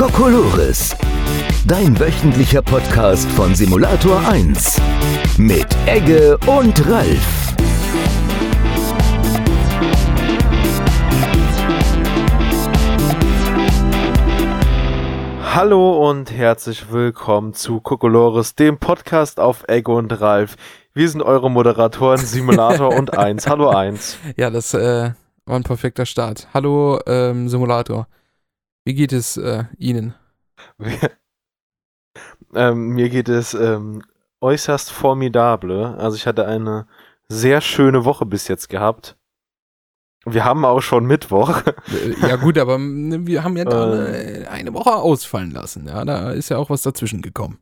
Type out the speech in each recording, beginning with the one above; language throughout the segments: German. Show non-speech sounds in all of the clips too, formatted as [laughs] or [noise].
Kokolores. Dein wöchentlicher Podcast von Simulator 1. Mit Egge und Ralf. Hallo und herzlich willkommen zu Kokolores, dem Podcast auf Egge und Ralf. Wir sind eure Moderatoren Simulator [laughs] und 1. Hallo 1. Ja, das äh, war ein perfekter Start. Hallo ähm, Simulator. Wie geht es äh, Ihnen? [laughs] ähm, mir geht es ähm, äußerst formidable. Also ich hatte eine sehr schöne Woche bis jetzt gehabt. Wir haben auch schon Mittwoch. Äh, ja gut, aber wir haben ja [laughs] eine, eine Woche ausfallen lassen. Ja, da ist ja auch was dazwischen gekommen.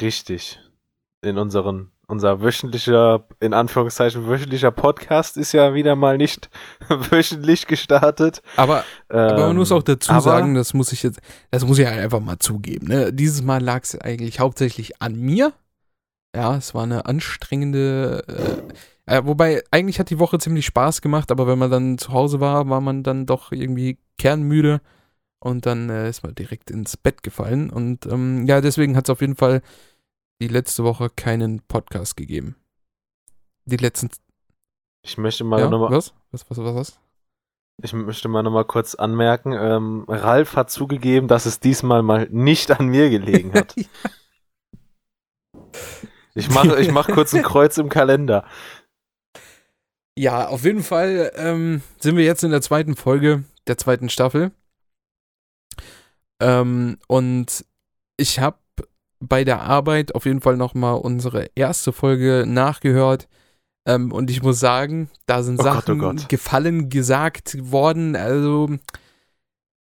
Richtig. In unseren unser wöchentlicher, in Anführungszeichen wöchentlicher Podcast ist ja wieder mal nicht [laughs] wöchentlich gestartet. Aber, ähm, aber man muss auch dazu sagen, das muss ich jetzt, das muss ich halt einfach mal zugeben. Ne? Dieses Mal lag es eigentlich hauptsächlich an mir. Ja, es war eine anstrengende, äh, äh, wobei eigentlich hat die Woche ziemlich Spaß gemacht, aber wenn man dann zu Hause war, war man dann doch irgendwie kernmüde und dann äh, ist man direkt ins Bett gefallen. Und ähm, ja, deswegen hat es auf jeden Fall die letzte Woche keinen Podcast gegeben. Die letzten. Ich möchte mal ja? nochmal. Was? Was, was, was, was? Ich möchte mal nochmal kurz anmerken, ähm, Ralf hat zugegeben, dass es diesmal mal nicht an mir gelegen hat. [laughs] ja. Ich mache ich mach kurz ein [laughs] Kreuz im Kalender. Ja, auf jeden Fall ähm, sind wir jetzt in der zweiten Folge der zweiten Staffel. Ähm, und ich habe bei der Arbeit auf jeden Fall nochmal unsere erste Folge nachgehört. Ähm, und ich muss sagen, da sind oh Sachen Gott, oh Gott. gefallen gesagt worden. Also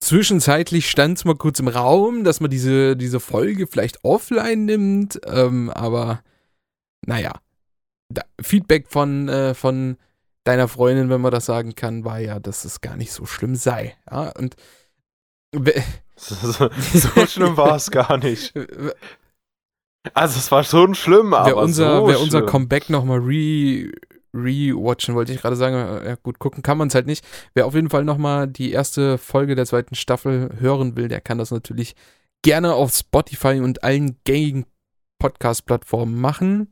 zwischenzeitlich stand es mal kurz im Raum, dass man diese, diese Folge vielleicht offline nimmt. Ähm, aber naja, da, Feedback von, äh, von deiner Freundin, wenn man das sagen kann, war ja, dass es gar nicht so schlimm sei. Ja, und so, [laughs] so schlimm war es gar nicht. [laughs] Also es war schon schlimm, aber wer unser, so wer schlimm. unser Comeback nochmal re rewatchen, wollte ich gerade sagen, ja gut, gucken kann man es halt nicht. Wer auf jeden Fall nochmal die erste Folge der zweiten Staffel hören will, der kann das natürlich gerne auf Spotify und allen gängigen Podcast-Plattformen machen.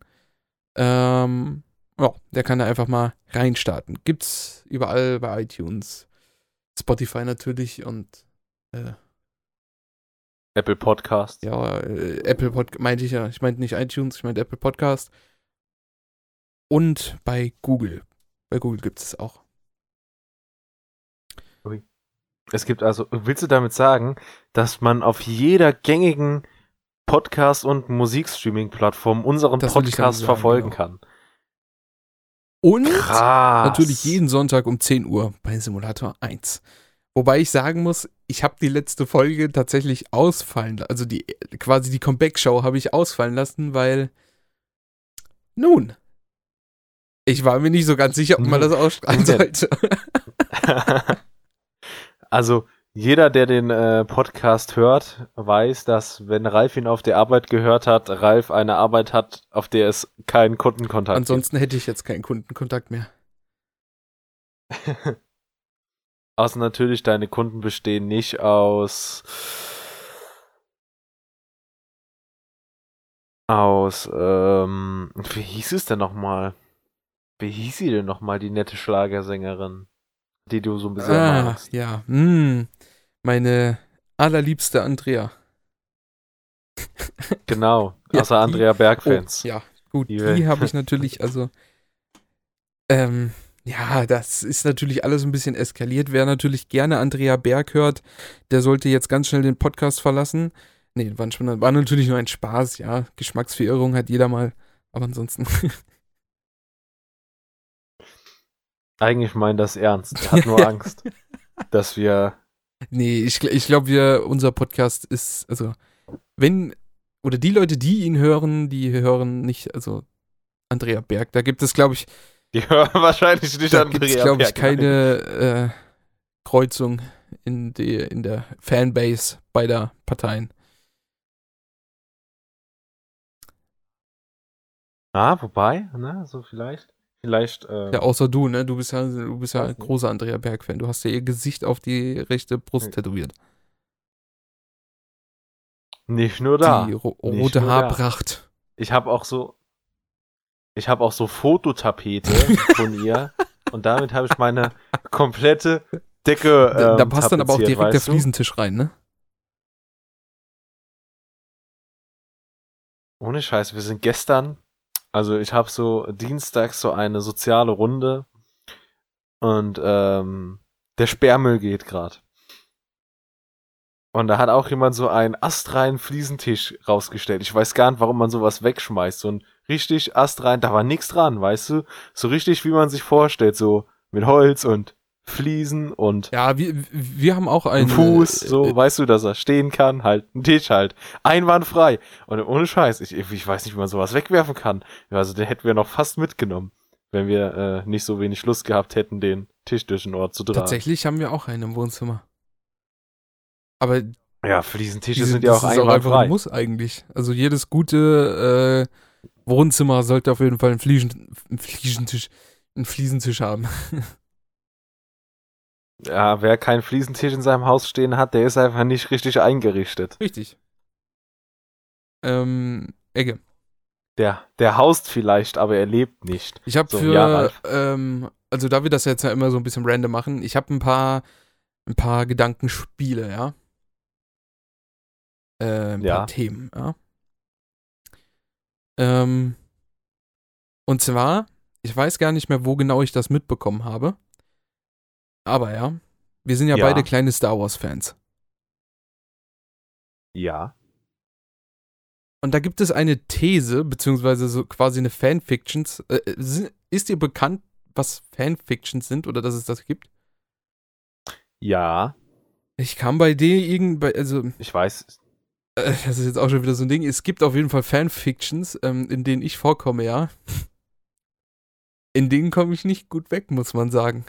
Ähm, ja, der kann da einfach mal reinstarten. Gibt's überall bei iTunes, Spotify natürlich und äh, Apple Podcast. Ja, äh, Apple Podcast meinte ich ja. Ich meinte nicht iTunes, ich meinte Apple Podcast. Und bei Google. Bei Google gibt es auch. Es gibt also, willst du damit sagen, dass man auf jeder gängigen Podcast- und Musikstreaming-Plattform unseren das Podcast sagen, verfolgen genau. kann? Und Krass. natürlich jeden Sonntag um 10 Uhr bei Simulator 1. Wobei ich sagen muss, ich habe die letzte Folge tatsächlich ausfallen, also die quasi die Comeback-Show habe ich ausfallen lassen, weil nun, ich war mir nicht so ganz sicher, ob man das ausstrahlen sollte. [laughs] [laughs] also jeder, der den äh, Podcast hört, weiß, dass wenn Ralf ihn auf der Arbeit gehört hat, Ralf eine Arbeit hat, auf der es keinen Kundenkontakt Ansonsten gibt. hätte ich jetzt keinen Kundenkontakt mehr. [laughs] Außer natürlich, deine Kunden bestehen nicht aus aus, ähm, wie hieß es denn nochmal? Wie hieß sie denn nochmal, die nette Schlagersängerin, die du so ein bisschen ah, magst? ja, mm, meine allerliebste Andrea. [laughs] Genau, außer ja, Andrea Bergfans. Oh, ja, gut, die, die habe ich natürlich, also, ähm, ja, das ist natürlich alles ein bisschen eskaliert. Wer natürlich gerne Andrea Berg hört, der sollte jetzt ganz schnell den Podcast verlassen. Nee, war, war natürlich nur ein Spaß, ja. Geschmacksverirrung hat jeder mal. Aber ansonsten. [laughs] Eigentlich meint das ernst. Er hat nur [laughs] Angst, dass wir. Nee, ich, ich glaube, wir, unser Podcast ist, also, wenn, oder die Leute, die ihn hören, die hören nicht, also Andrea Berg, da gibt es, glaube ich, die hören [laughs] wahrscheinlich nicht da an gibt's, glaube ich, keine äh, Kreuzung in, die, in der Fanbase beider Parteien. Ah, wobei, ne, so vielleicht. Vielleicht. Ähm, ja, außer du, ne? Du bist ja, du bist ja ein großer Andrea Berg-Fan. Du hast ja ihr Gesicht auf die rechte Brust tätowiert. Nicht nur da. Die ro rote Haarpracht. Da. Ich habe auch so. Ich habe auch so Fototapete von ihr. [laughs] Und damit habe ich meine komplette Decke. Ähm, da, da passt dann aber auch direkt der Fliesentisch du? rein, ne? Ohne Scheiß, wir sind gestern also ich habe so dienstags so eine soziale Runde und ähm, der Sperrmüll geht gerade. Und da hat auch jemand so einen astreinen Fliesentisch rausgestellt. Ich weiß gar nicht, warum man sowas wegschmeißt. So ein richtig astrein, da war nichts dran, weißt du? So richtig, wie man sich vorstellt, so mit Holz und Fliesen und ja, wir, wir haben auch einen Fuß, äh, so äh, weißt du, dass er stehen kann, halt ein Tisch halt, einwandfrei und ohne Scheiß, ich, ich weiß nicht, wie man sowas wegwerfen kann. Also den hätten wir noch fast mitgenommen, wenn wir äh, nicht so wenig Lust gehabt hätten, den Tisch durch den Ort zu tragen. Tatsächlich haben wir auch einen im Wohnzimmer. Aber ja, Fliesentische diese, sind ja auch einwandfrei. muss eigentlich. Also jedes gute äh, Wohnzimmer sollte auf jeden Fall einen, Fliesen, einen Fliesentisch, einen Fliesentisch haben. [laughs] Ja, wer keinen Fliesentisch in seinem Haus stehen hat, der ist einfach nicht richtig eingerichtet. Richtig. Ähm, Egge. Der, der haust vielleicht, aber er lebt nicht. Ich habe so, für, ja, ähm, also da wir das jetzt ja immer so ein bisschen random machen, ich habe ein paar, ein paar Gedankenspiele, ja. Äh, ein ja. paar Themen, ja. Ähm, und zwar, ich weiß gar nicht mehr, wo genau ich das mitbekommen habe. Aber ja, wir sind ja, ja. beide kleine Star Wars-Fans. Ja. Und da gibt es eine These, beziehungsweise so quasi eine Fanfictions. Äh, äh ist dir bekannt, was Fanfictions sind oder dass es das gibt? Ja. Ich kam bei dir irgendwie, also. Ich weiß. Äh, das ist jetzt auch schon wieder so ein Ding. Es gibt auf jeden Fall Fanfictions, ähm, in denen ich vorkomme, ja. In denen komme ich nicht gut weg, muss man sagen.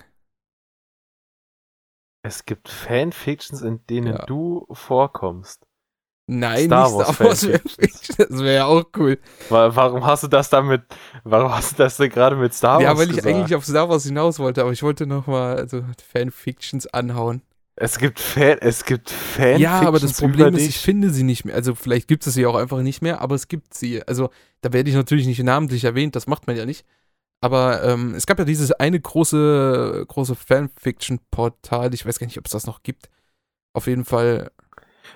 Es gibt Fanfictions, in denen ja. du vorkommst. Nein, Star nicht Star Wars Fanfiction. Das wäre ja auch cool. Warum hast du das damit, warum hast du das denn gerade mit Star Wars Ja, weil gesagt? ich eigentlich auf Star Wars hinaus wollte, aber ich wollte nochmal also Fanfictions anhauen. Es gibt Fan, es gibt Fanfictions. Ja, aber das Problem ist, ich finde sie nicht mehr. Also vielleicht gibt es sie auch einfach nicht mehr, aber es gibt sie. Also da werde ich natürlich nicht namentlich erwähnt, das macht man ja nicht. Aber ähm, es gab ja dieses eine große, große Fanfiction-Portal. Ich weiß gar nicht, ob es das noch gibt. Auf jeden Fall.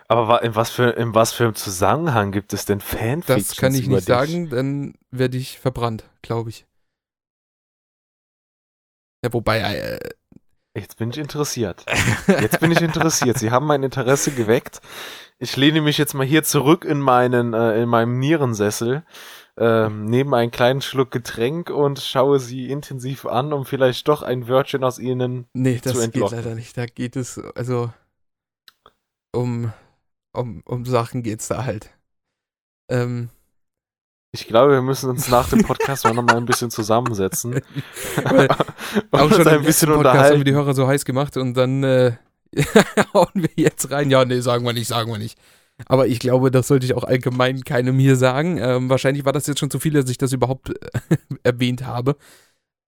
Aber in was für, in was für einem Zusammenhang gibt es denn Fanfictions? Das kann ich nicht dich? sagen, dann werde ich verbrannt, glaube ich. Ja, wobei. Äh, Jetzt bin ich interessiert. Jetzt bin ich interessiert. Sie haben mein Interesse geweckt. Ich lehne mich jetzt mal hier zurück in meinen, äh, in meinem Nierensessel ähm, nehme einen kleinen Schluck Getränk und schaue sie intensiv an, um vielleicht doch ein Wörtchen aus ihnen nee, zu entlocken. Nee, das geht leider nicht. Da geht es, also um, um, um Sachen geht's da halt. Ähm, ich glaube, wir müssen uns nach dem Podcast noch mal ein bisschen zusammensetzen. [laughs] auch schon ein bisschen Podcast unterhalten. haben wir die Hörer so heiß gemacht und dann äh, [laughs] hauen wir jetzt rein. Ja, nee, sagen wir nicht, sagen wir nicht. Aber ich glaube, das sollte ich auch allgemein keinem hier sagen. Ähm, wahrscheinlich war das jetzt schon zu viel, dass ich das überhaupt äh, [laughs] erwähnt habe.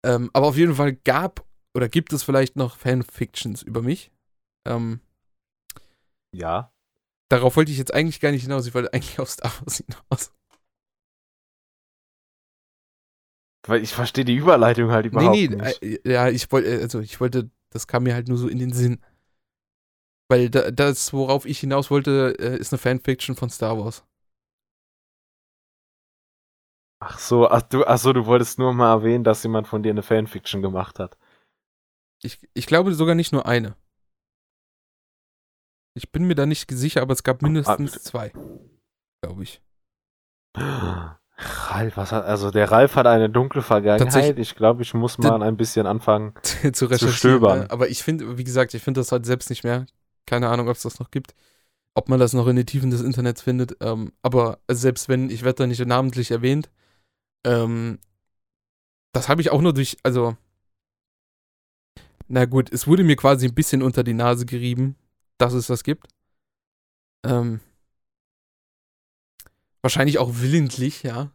Ähm, aber auf jeden Fall gab oder gibt es vielleicht noch Fanfictions über mich. Ähm, ja. Darauf wollte ich jetzt eigentlich gar nicht hinaus. Ich wollte eigentlich auf Star Wars hinaus. Weil ich verstehe die Überleitung halt überhaupt nee, nee, nicht. Äh, ja, ich wollte, äh, also ich wollte, das kam mir halt nur so in den Sinn. Weil da, das, worauf ich hinaus wollte, äh, ist eine Fanfiction von Star Wars. Ach so, ach du, ach so, du wolltest nur mal erwähnen, dass jemand von dir eine Fanfiction gemacht hat. Ich, ich glaube sogar nicht nur eine. Ich bin mir da nicht sicher, aber es gab mindestens ah, zwei. Glaube ich. [gasps] [sniffs] Ralf, was hat, also der Ralf hat eine dunkle Vergangenheit. Ich glaube, ich muss mal ein bisschen anfangen [laughs] zu, zu stöbern. Ne? Aber ich finde, wie gesagt, ich finde das halt selbst nicht mehr. Keine Ahnung, ob es das noch gibt. Ob man das noch in den Tiefen des Internets findet. Ähm, aber selbst wenn, ich werde da nicht namentlich erwähnt. Ähm, das habe ich auch nur durch, also. Na gut, es wurde mir quasi ein bisschen unter die Nase gerieben, dass es das gibt. Ähm, wahrscheinlich auch willentlich, ja.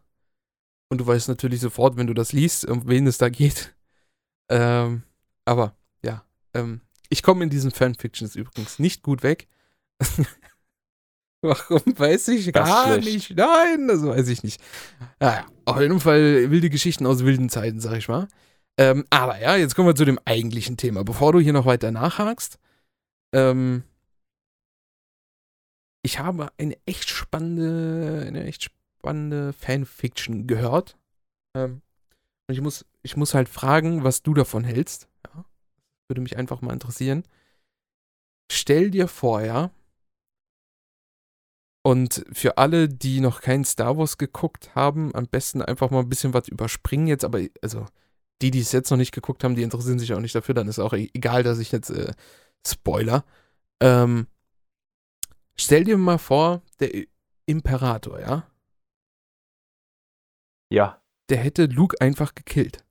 Und du weißt natürlich sofort, wenn du das liest, um wen es da geht. Ähm, aber ja, ähm, ich komme in diesen Fanfictions übrigens nicht gut weg. [laughs] Warum weiß ich gar nicht. Nein, das weiß ich nicht. Naja, auf jeden Fall wilde Geschichten aus wilden Zeiten, sag ich mal. Ähm, aber ja, jetzt kommen wir zu dem eigentlichen Thema. Bevor du hier noch weiter nachhakst, ähm, ich habe eine echt spannende, eine echt spannende Fanfiction gehört. Ähm, und ich muss, ich muss halt fragen, was du davon hältst. Ja, würde mich einfach mal interessieren. Stell dir vor, ja, und für alle, die noch kein Star Wars geguckt haben, am besten einfach mal ein bisschen was überspringen jetzt. Aber also die, die es jetzt noch nicht geguckt haben, die interessieren sich auch nicht dafür. Dann ist auch e-, egal, dass ich jetzt äh, Spoiler. Ähm, stell dir mal vor, der Imperator, ja? Ja. Der hätte Luke einfach gekillt.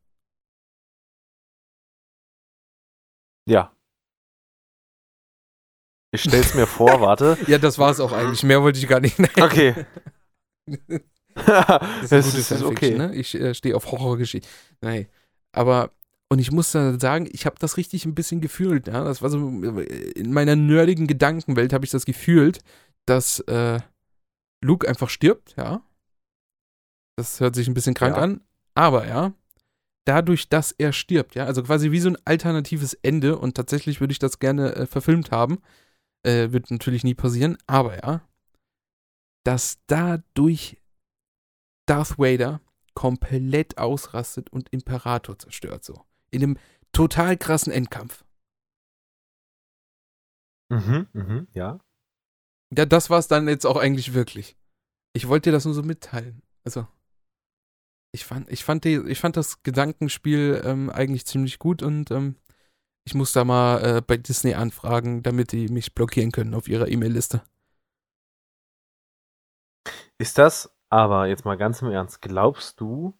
Ja. Ich stell's mir vor, [laughs] warte. ja, das war's auch eigentlich. Mehr wollte ich gar nicht. [laughs] Okay. das ist, das [laughs] ist okay. Ne? Ich äh, stehe auf Horrorgeschichte. Nein. Aber, und ich muss da sagen, ich habe das richtig ein bisschen gefühlt. Ja? Das war so, in meiner nerdigen Gedankenwelt habe ich das gefühlt, dass äh, Luke einfach stirbt, ja. Das hört sich ein bisschen krank ja. an. Aber, ja, dadurch, dass er stirbt, ja, also quasi wie so ein alternatives Ende und tatsächlich würde ich das gerne äh, verfilmt haben, äh, wird natürlich nie passieren, aber ja, dass dadurch Darth Vader komplett ausrastet und Imperator zerstört, so. In einem total krassen Endkampf. Mhm, mhm, ja. Ja, das war es dann jetzt auch eigentlich wirklich. Ich wollte dir das nur so mitteilen. Also, ich fand, ich fand, die, ich fand das Gedankenspiel ähm, eigentlich ziemlich gut und ähm, ich muss da mal äh, bei Disney anfragen, damit die mich blockieren können auf ihrer E-Mail-Liste. Ist das aber jetzt mal ganz im Ernst, glaubst du,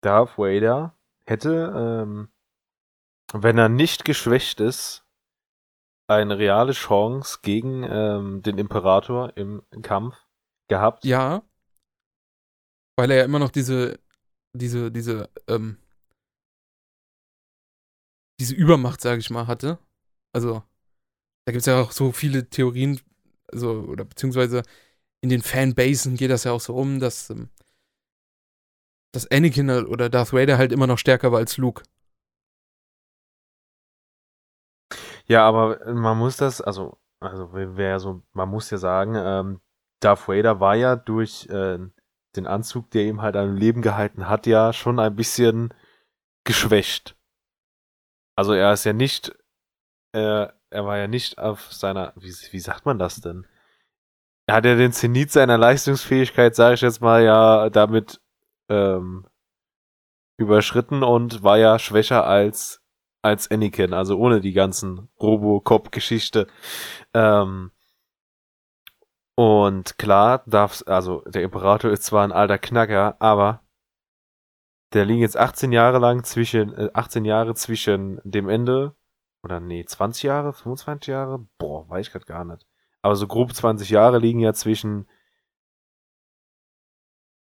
Darth Vader hätte, ähm, wenn er nicht geschwächt ist, eine reale Chance gegen ähm, den Imperator im Kampf gehabt? Ja. Weil er ja immer noch diese, diese, diese, ähm, diese Übermacht, sage ich mal, hatte. Also, da gibt es ja auch so viele Theorien, also, oder beziehungsweise in den Fanbasen geht das ja auch so um, dass, ähm, dass Anakin oder Darth Vader halt immer noch stärker war als Luke. Ja, aber man muss das, also, also wäre so, man muss ja sagen, ähm, Darth Vader war ja durch äh, den Anzug, der ihm halt am Leben gehalten hat, ja schon ein bisschen geschwächt. Also er ist ja nicht, äh, er war ja nicht auf seiner, wie, wie sagt man das denn? Er hat ja den Zenit seiner Leistungsfähigkeit, sage ich jetzt mal, ja damit ähm, überschritten und war ja schwächer als als Anakin, also ohne die ganzen Robocop-Geschichte. Ähm, und klar darf, also der Imperator ist zwar ein alter Knacker, aber der liegen jetzt 18 Jahre lang zwischen, äh, 18 Jahre zwischen dem Ende, oder nee, 20 Jahre, 25 Jahre? Boah, weiß ich grad gar nicht. Aber so grob 20 Jahre liegen ja zwischen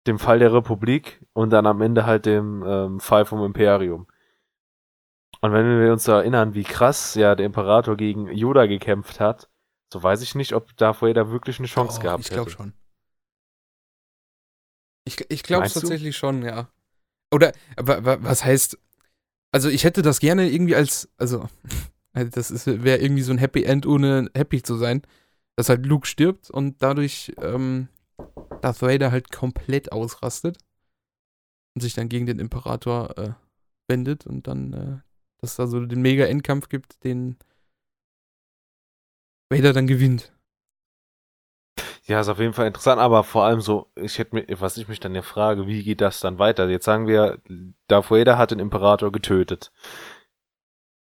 dem Fall der Republik und dann am Ende halt dem ähm, Fall vom Imperium. Und wenn wir uns erinnern, wie krass ja der Imperator gegen Yoda gekämpft hat, so weiß ich nicht, ob Darth Vader wirklich eine Chance oh, gehabt ich glaub hätte. Ich glaube schon. Ich, ich glaube tatsächlich du? schon, ja. Oder, was heißt, also ich hätte das gerne irgendwie als, also, [laughs] das wäre irgendwie so ein Happy End, ohne happy zu sein, dass halt Luke stirbt und dadurch ähm, Darth Vader halt komplett ausrastet und sich dann gegen den Imperator äh, wendet und dann, äh, dass es da so den Mega-Endkampf gibt, den Vader dann gewinnt. Ja, ist auf jeden Fall interessant, aber vor allem so, ich hätte mir, was ich mich dann ja frage, wie geht das dann weiter? Jetzt sagen wir, Darth Vader hat den Imperator getötet.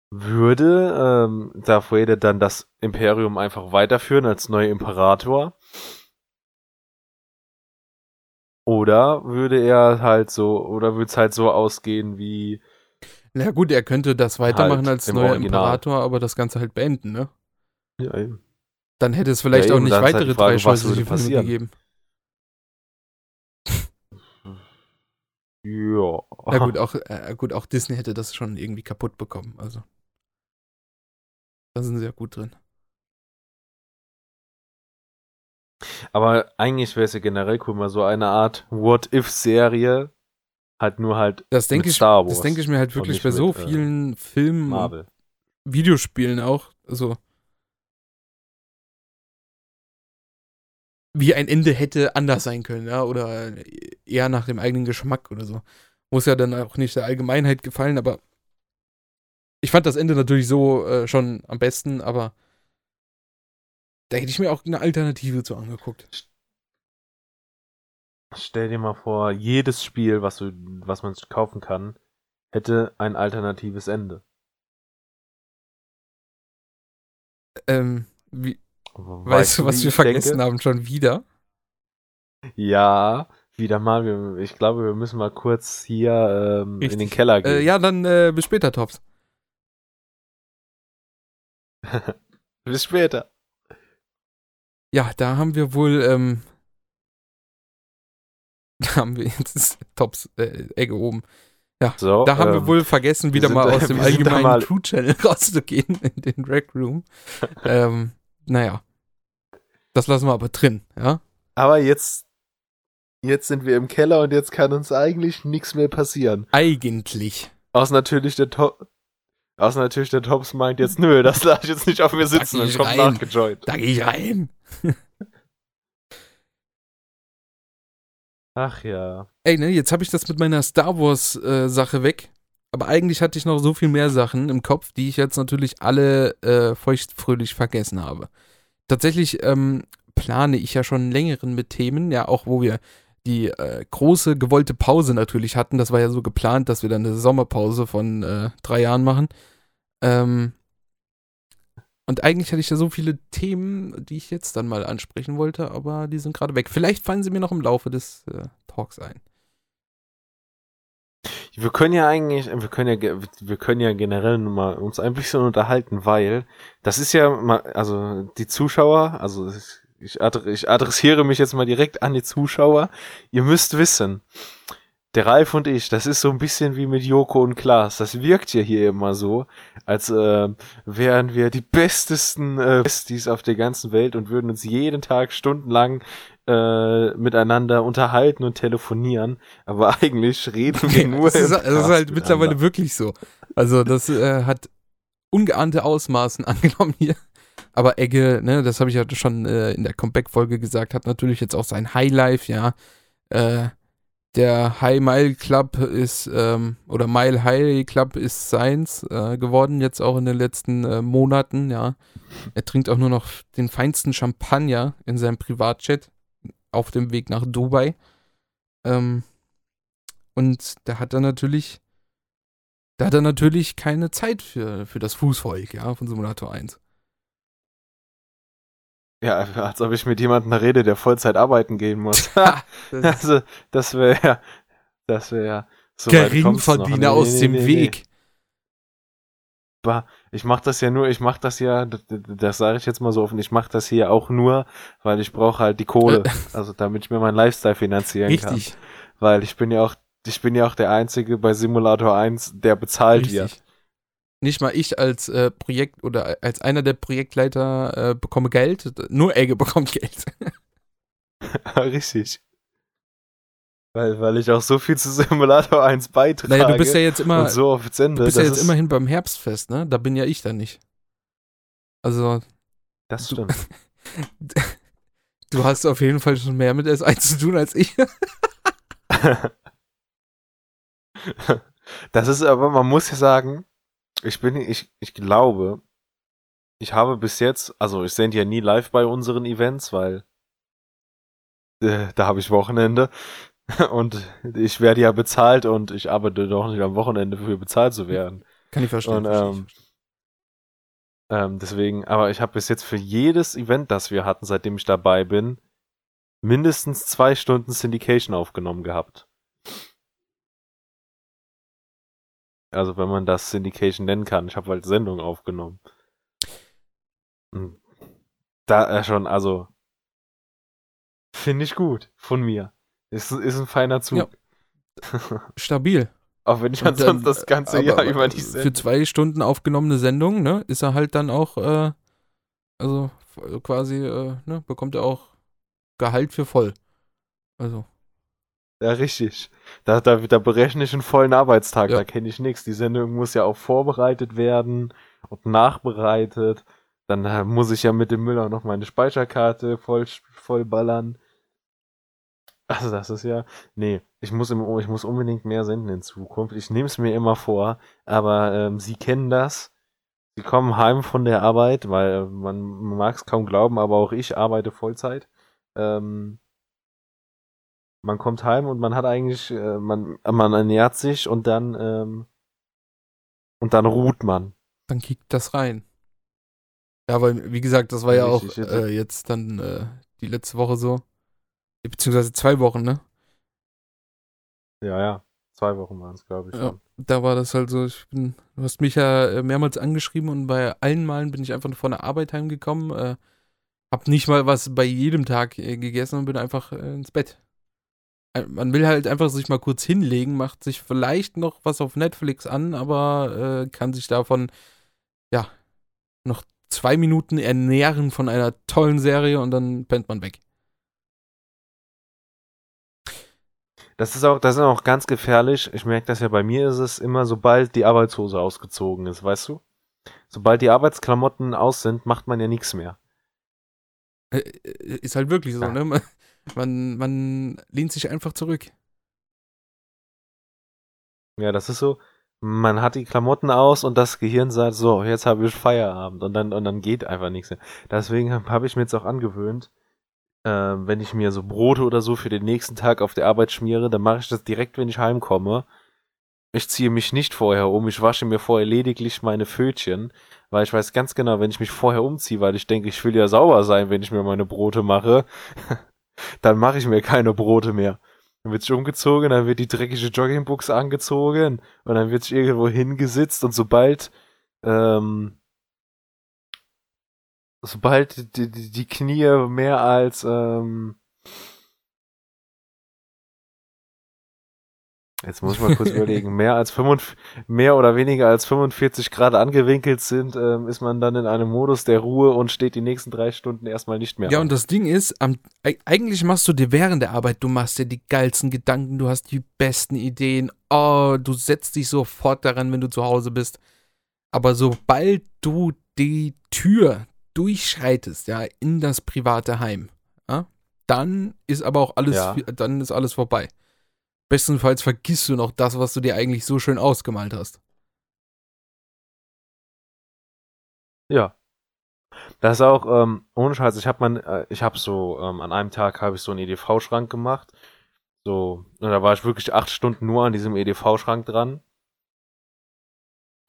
Würde ähm, Darth Vader dann das Imperium einfach weiterführen als neuer Imperator? Oder würde er halt so, oder würde es halt so ausgehen wie. Na gut, er könnte das weitermachen halt als neuer Original. Imperator, aber das Ganze halt beenden, ne? Ja, eben. Dann hätte es vielleicht ja, auch nicht halt weitere halt Frage, drei scheußliche Filme gegeben. Ja. Na gut, auch, äh, gut, auch Disney hätte das schon irgendwie kaputt bekommen. Also. Da sind sie ja gut drin. Aber eigentlich wäre es ja generell cool, mal so eine Art What-If-Serie. Halt nur halt das denk mit ich, Star Wars. Das denke ich mir halt wirklich bei so mit, äh, vielen Filmen, Marvel. Videospielen auch. Also. Wie ein Ende hätte anders sein können, ja, oder eher nach dem eigenen Geschmack oder so. Muss ja dann auch nicht der Allgemeinheit gefallen, aber ich fand das Ende natürlich so äh, schon am besten, aber da hätte ich mir auch eine Alternative zu angeguckt. Stell dir mal vor, jedes Spiel, was, du, was man kaufen kann, hätte ein alternatives Ende. Ähm, wie, weißt, du, was wir vergessen denke? haben schon wieder? Ja, wieder mal. Ich glaube, wir müssen mal kurz hier ähm, in den Keller gehen. Äh, ja, dann äh, bis später, Tops. [laughs] bis später. Ja, da haben wir wohl, ähm, [laughs] da haben wir jetzt [laughs] Tops äh, Ecke oben. Ja, so, da haben ähm, wir wohl vergessen, wieder mal aus dem allgemeinen True Channel rauszugehen in den Rec Room. ähm, naja. Das lassen wir aber drin, ja. Aber jetzt, jetzt sind wir im Keller und jetzt kann uns eigentlich nichts mehr passieren. Eigentlich. Außer natürlich der Top. Außer natürlich der Tops meint jetzt, nö, das lasse ich jetzt nicht auf mir sitzen und kommt nachgejoint. Da gehe ich rein. [laughs] Ach ja. Ey, ne, jetzt habe ich das mit meiner Star Wars äh, Sache weg. Aber eigentlich hatte ich noch so viel mehr Sachen im Kopf, die ich jetzt natürlich alle äh, feuchtfröhlich vergessen habe. Tatsächlich ähm, plane ich ja schon längeren mit Themen, ja, auch wo wir die äh, große gewollte Pause natürlich hatten. Das war ja so geplant, dass wir dann eine Sommerpause von äh, drei Jahren machen. Ähm, und eigentlich hatte ich ja so viele Themen, die ich jetzt dann mal ansprechen wollte, aber die sind gerade weg. Vielleicht fallen sie mir noch im Laufe des äh, Talks ein. Wir können ja eigentlich, wir können ja, wir können ja generell mal uns ein bisschen unterhalten, weil das ist ja mal, also die Zuschauer, also ich, adressiere mich jetzt mal direkt an die Zuschauer. Ihr müsst wissen, der Ralf und ich, das ist so ein bisschen wie mit Joko und Klaas. Das wirkt ja hier immer so, als äh, wären wir die bestesten äh, Besties auf der ganzen Welt und würden uns jeden Tag stundenlang äh, miteinander unterhalten und telefonieren. Aber [laughs] eigentlich reden wir nur. Es ist, es ist halt mittlerweile wirklich so. Also das äh, hat ungeahnte Ausmaßen [laughs] angenommen hier. Aber Egge, ne, das habe ich ja schon äh, in der Comeback-Folge gesagt, hat natürlich jetzt auch sein Highlife, ja. Äh, der High Mile Club ist, ähm, oder Mile High Club ist seins äh, geworden, jetzt auch in den letzten äh, Monaten, ja. Er trinkt auch nur noch den feinsten Champagner in seinem Privatjet auf dem Weg nach Dubai. Ähm, und da hat er natürlich, da hat er natürlich keine Zeit für, für das Fußvolk, ja, von Simulator 1. Ja, als ob ich mit jemandem rede, der Vollzeit arbeiten gehen muss. [laughs] [laughs] also, das wäre ja, das wäre ja so Geringverdiener aus nee, dem nee, Weg. Nee. Ich mach das ja nur, ich mach das ja, das, das sage ich jetzt mal so offen, ich mach das hier auch nur, weil ich brauche halt die Kohle, also damit ich mir meinen Lifestyle finanzieren Richtig. kann. Weil ich bin ja auch, ich bin ja auch der Einzige bei Simulator 1, der bezahlt Richtig. wird. Nicht mal ich als äh, Projekt oder als einer der Projektleiter äh, bekomme Geld, nur Egge [laughs] bekommt Geld. [laughs] Richtig. Weil, weil ich auch so viel zu Simulator 1 beitrage. Naja, du bist ja jetzt immer. So auf Ende. Du bist ja jetzt immerhin beim Herbstfest, ne? Da bin ja ich dann nicht. Also. Das stimmt. Du, [laughs] du hast auf jeden Fall schon mehr mit S1 zu tun als ich. [laughs] das ist aber, man muss ja sagen, ich bin, ich, ich glaube, ich habe bis jetzt, also ich sende ja nie live bei unseren Events, weil äh, da habe ich Wochenende [laughs] und ich werde ja bezahlt und ich arbeite doch nicht am Wochenende für bezahlt zu werden. Kann ich verstehen. Und, ähm, ähm, deswegen, aber ich habe bis jetzt für jedes Event, das wir hatten, seitdem ich dabei bin, mindestens zwei Stunden Syndication aufgenommen gehabt. Also wenn man das Syndication nennen kann. Ich habe halt Sendungen aufgenommen. Da äh, schon, also finde ich gut von mir. Ist, ist ein feiner Zug. Ja. [laughs] stabil. Auch wenn ich dann, ansonsten das ganze Jahr über nicht Für zwei Stunden aufgenommene Sendung, ne, ist er halt dann auch, äh, also quasi, äh, ne, bekommt er auch Gehalt für voll. Also. Ja, richtig. Da, da, da berechne ich einen vollen Arbeitstag, ja. da kenne ich nichts. Die Sendung muss ja auch vorbereitet werden und nachbereitet. Dann äh, muss ich ja mit dem Müller noch meine Speicherkarte voll, voll ballern. Also das ist ja. Nee, ich muss, im, ich muss unbedingt mehr senden in Zukunft. Ich nehme es mir immer vor, aber ähm, Sie kennen das. Sie kommen heim von der Arbeit, weil äh, man mag es kaum glauben, aber auch ich arbeite Vollzeit. Ähm, man kommt heim und man hat eigentlich, äh, man, man ernährt sich und dann ähm, und dann ruht man. Dann kickt das rein. Ja, weil, wie gesagt, das war ja auch äh, jetzt dann äh, die letzte Woche so. Beziehungsweise zwei Wochen, ne? Ja, ja. Zwei Wochen waren es, glaube ich. Ja, da war das halt so, ich bin, du hast mich ja äh, mehrmals angeschrieben und bei allen Malen bin ich einfach von der Arbeit heimgekommen. Äh, hab nicht mal was bei jedem Tag äh, gegessen und bin einfach äh, ins Bett. Äh, man will halt einfach sich mal kurz hinlegen, macht sich vielleicht noch was auf Netflix an, aber äh, kann sich davon, ja, noch zwei Minuten ernähren von einer tollen Serie und dann pennt man weg. Das ist auch, das ist auch ganz gefährlich. Ich merke das ja bei mir ist es immer, sobald die Arbeitshose ausgezogen ist, weißt du? Sobald die Arbeitsklamotten aus sind, macht man ja nichts mehr. Äh, äh, ist halt wirklich so, ja. ne? Man, man lehnt sich einfach zurück. Ja, das ist so. Man hat die Klamotten aus und das Gehirn sagt, so, jetzt habe ich Feierabend und dann, und dann geht einfach nichts mehr. Deswegen habe ich mir jetzt auch angewöhnt, wenn ich mir so Brote oder so für den nächsten Tag auf der Arbeit schmiere, dann mache ich das direkt, wenn ich heimkomme. Ich ziehe mich nicht vorher um, ich wasche mir vorher lediglich meine Fötchen, weil ich weiß ganz genau, wenn ich mich vorher umziehe, weil ich denke, ich will ja sauber sein, wenn ich mir meine Brote mache, [laughs] dann mache ich mir keine Brote mehr. Dann wird sich umgezogen, dann wird die dreckige Joggingbuchse angezogen und dann wird sich irgendwo hingesetzt und sobald ähm, sobald die, die, die Knie mehr als ähm, Jetzt muss ich mal kurz [laughs] überlegen, mehr als 45, mehr oder weniger als 45 Grad angewinkelt sind, ähm, ist man dann in einem Modus der Ruhe und steht die nächsten drei Stunden erstmal nicht mehr. Ja, an. und das Ding ist, am, eigentlich machst du dir während der Arbeit, du machst dir die geilsten Gedanken, du hast die besten Ideen, oh, du setzt dich sofort daran, wenn du zu Hause bist. Aber sobald du die Tür durchschreitest, ja, in das private Heim, ja, dann ist aber auch alles, ja. dann ist alles vorbei. Bestenfalls vergisst du noch das, was du dir eigentlich so schön ausgemalt hast. Ja. Das ist auch, ähm, ohne Scheiß, ich habe mein, äh, ich habe so, ähm, an einem Tag habe ich so einen EDV-Schrank gemacht. So, und da war ich wirklich acht Stunden nur an diesem EDV-Schrank dran.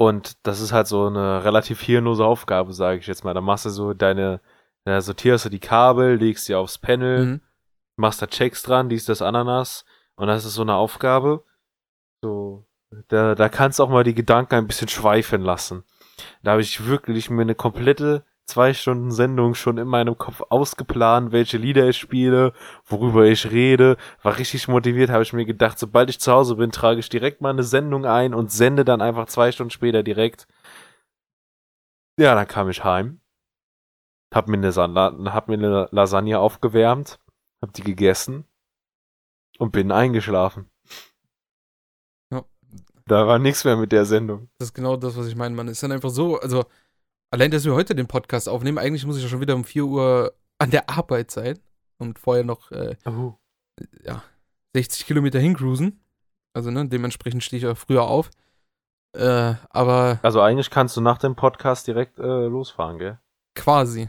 Und das ist halt so eine relativ hirnlose Aufgabe, sage ich jetzt mal. Da machst du so deine, da sortierst du die Kabel, legst sie aufs Panel, mhm. machst da Checks dran, dies, das, Ananas. Und das ist so eine Aufgabe. So, da, da kannst du auch mal die Gedanken ein bisschen schweifen lassen. Da habe ich wirklich mir eine komplette zwei Stunden Sendung schon in meinem Kopf ausgeplant, welche Lieder ich spiele, worüber ich rede, war richtig motiviert, habe ich mir gedacht, sobald ich zu Hause bin, trage ich direkt mal eine Sendung ein und sende dann einfach zwei Stunden später direkt. Ja, dann kam ich heim, hab mir eine, hab mir eine Lasagne aufgewärmt, hab die gegessen und bin eingeschlafen. Ja. Da war nichts mehr mit der Sendung. Das ist genau das, was ich meine. Man ist dann einfach so, also Allein, dass wir heute den Podcast aufnehmen, eigentlich muss ich ja schon wieder um 4 Uhr an der Arbeit sein und vorher noch äh, oh. ja, 60 Kilometer hincruisen. Also, ne, dementsprechend stehe ich auch früher auf. Äh, aber. Also, eigentlich kannst du nach dem Podcast direkt äh, losfahren, gell? Quasi.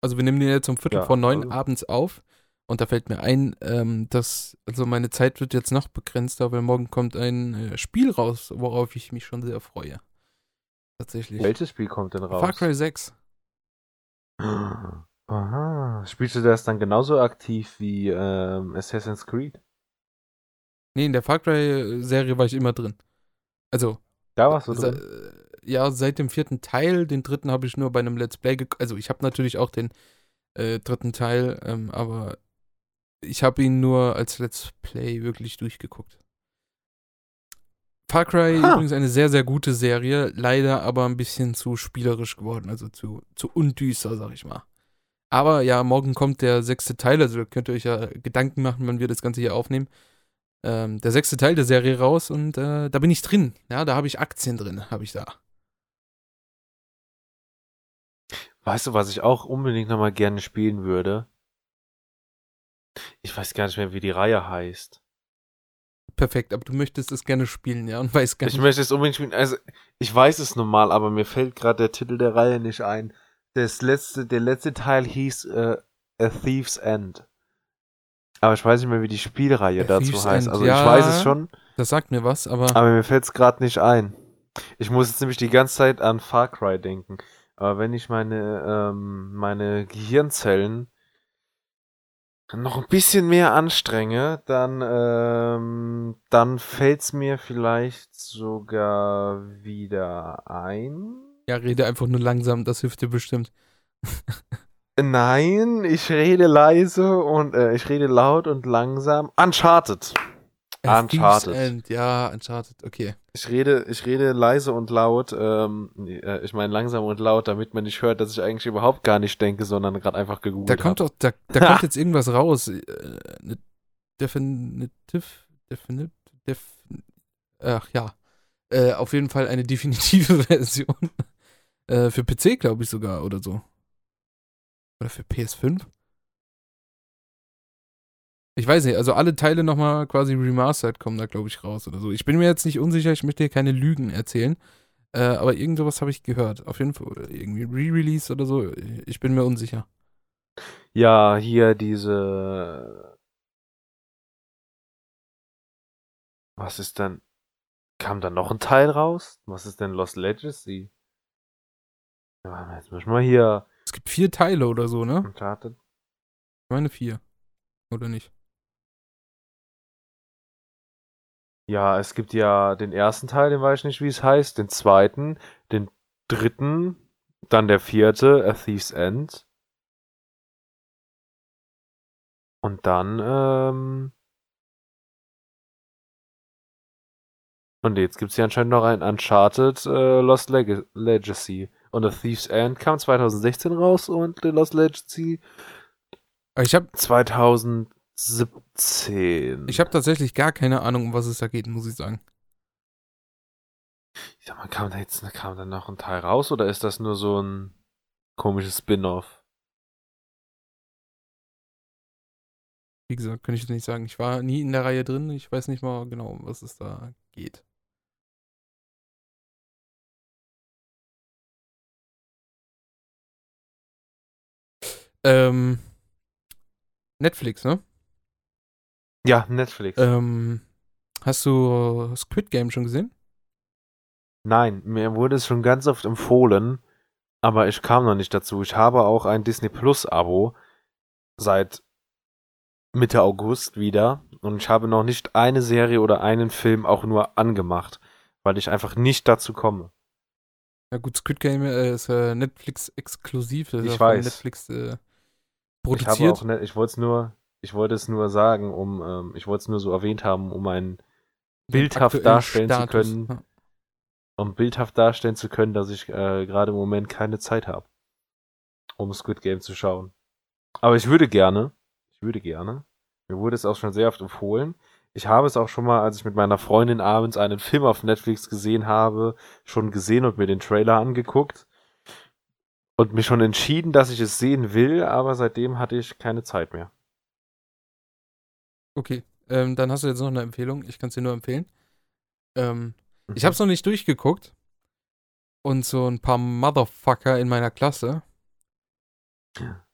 Also, wir nehmen den jetzt um Viertel ja, vor neun also. abends auf. Und da fällt mir ein, ähm, dass, also meine Zeit wird jetzt noch begrenzter, weil morgen kommt ein äh, Spiel raus, worauf ich mich schon sehr freue. Tatsächlich. Welches Spiel kommt denn raus? Far Cry 6. [gasps] Aha. Spielst du das dann genauso aktiv wie ähm, Assassin's Creed? Nee, in der Far Cry-Serie war ich immer drin. Also. Da warst du drin? Äh, ja, seit dem vierten Teil. Den dritten habe ich nur bei einem Let's Play. Also, ich habe natürlich auch den äh, dritten Teil, ähm, aber ich habe ihn nur als Let's Play wirklich durchgeguckt. Far Cry ha. übrigens eine sehr, sehr gute Serie, leider aber ein bisschen zu spielerisch geworden, also zu, zu undüster, sag ich mal. Aber ja, morgen kommt der sechste Teil, also könnt ihr euch ja Gedanken machen, wann wir das Ganze hier aufnehmen. Ähm, der sechste Teil der Serie raus und äh, da bin ich drin. Ja, da habe ich Aktien drin, habe ich da. Weißt du, was ich auch unbedingt nochmal gerne spielen würde? Ich weiß gar nicht mehr, wie die Reihe heißt. Perfekt, aber du möchtest es gerne spielen, ja, und weiß gar nicht. Ich möchte es unbedingt spielen. Also, ich weiß es normal, aber mir fällt gerade der Titel der Reihe nicht ein. Das letzte, der letzte Teil hieß äh, A Thief's End. Aber ich weiß nicht mehr, wie die Spielreihe A dazu Thief's heißt. End. Also ja, ich weiß es schon. Das sagt mir was, aber. Aber mir fällt es gerade nicht ein. Ich muss jetzt nämlich die ganze Zeit an Far Cry denken. Aber wenn ich meine, ähm, meine Gehirnzellen noch ein bisschen mehr anstrenge, dann, ähm, dann fällt's mir vielleicht sogar wieder ein. Ja, rede einfach nur langsam, das hilft dir bestimmt. [laughs] Nein, ich rede leise und äh, ich rede laut und langsam. Uncharted. Uncharted. End. Ja, Uncharted, okay. Ich rede, ich rede leise und laut, ähm, äh, ich meine langsam und laut, damit man nicht hört, dass ich eigentlich überhaupt gar nicht denke, sondern gerade einfach gegoogelt Da kommt hab. doch, da, da kommt [laughs] jetzt irgendwas raus. Äh, ne, definitive, definitive, def, ach ja. Äh, auf jeden Fall eine [laughs] definitive Version. äh, für PC, glaube ich sogar, oder so. Oder für PS5? Ich weiß nicht, also alle Teile nochmal quasi remastered kommen da, glaube ich, raus oder so. Ich bin mir jetzt nicht unsicher, ich möchte hier keine Lügen erzählen. Äh, aber irgend sowas habe ich gehört. Auf jeden Fall irgendwie Re-Release oder so. Ich bin mir unsicher. Ja, hier diese. Was ist denn. Kam da noch ein Teil raus? Was ist denn Lost Legacy? Ja, jetzt müssen wir hier. Es gibt vier Teile oder so, ne? Uncharted. Ich meine vier. Oder nicht? Ja, es gibt ja den ersten Teil, den weiß ich nicht, wie es heißt, den zweiten, den dritten, dann der vierte, A Thief's End. Und dann, ähm. Und jetzt gibt es ja anscheinend noch ein Uncharted äh, Lost Leg Legacy. Und A Thief's End kam 2016 raus und The Lost Legacy ich hab 2000 17. Ich habe tatsächlich gar keine Ahnung, um was es da geht, muss ich sagen. Ich sag mal, kam da jetzt kam da noch ein Teil raus oder ist das nur so ein komisches Spin-off? Wie gesagt, kann ich jetzt nicht sagen. Ich war nie in der Reihe drin. Ich weiß nicht mal genau, um was es da geht. Ähm, Netflix, ne? Ja, Netflix. Ähm, hast du Squid Game schon gesehen? Nein, mir wurde es schon ganz oft empfohlen, aber ich kam noch nicht dazu. Ich habe auch ein Disney Plus Abo seit Mitte August wieder und ich habe noch nicht eine Serie oder einen Film auch nur angemacht, weil ich einfach nicht dazu komme. Ja gut, Squid Game äh, ist äh, Netflix exklusiv. Ich weiß. Netflix äh, produziert. Ich, ne ich wollte es nur, ich wollte es nur sagen, um, ähm, ich wollte es nur so erwähnt haben, um ein bildhaft darstellen Status. zu können, um bildhaft darstellen zu können, dass ich äh, gerade im Moment keine Zeit habe, um Squid Game zu schauen. Aber ich würde gerne, ich würde gerne, mir wurde es auch schon sehr oft empfohlen. Ich habe es auch schon mal, als ich mit meiner Freundin abends einen Film auf Netflix gesehen habe, schon gesehen und mir den Trailer angeguckt und mich schon entschieden, dass ich es sehen will, aber seitdem hatte ich keine Zeit mehr. Okay, ähm, dann hast du jetzt noch eine Empfehlung. Ich kann es dir nur empfehlen. Ähm, mhm. Ich habe es noch nicht durchgeguckt. Und so ein paar Motherfucker in meiner Klasse. Ja.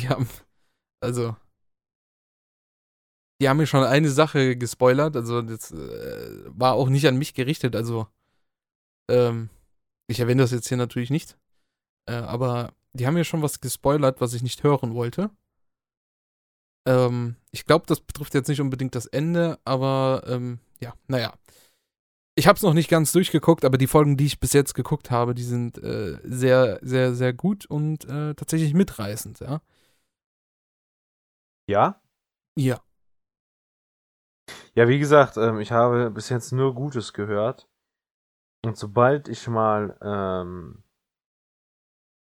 Die haben, also, die haben mir schon eine Sache gespoilert. Also, das äh, war auch nicht an mich gerichtet. Also, ähm, ich erwähne das jetzt hier natürlich nicht. Äh, aber die haben mir schon was gespoilert, was ich nicht hören wollte. Ähm, ich glaube, das betrifft jetzt nicht unbedingt das Ende, aber ähm, ja, naja. Ich habe es noch nicht ganz durchgeguckt, aber die Folgen, die ich bis jetzt geguckt habe, die sind äh, sehr, sehr, sehr gut und äh, tatsächlich mitreißend, ja. Ja? Ja. Ja, wie gesagt, ähm, ich habe bis jetzt nur Gutes gehört. Und sobald ich mal ähm,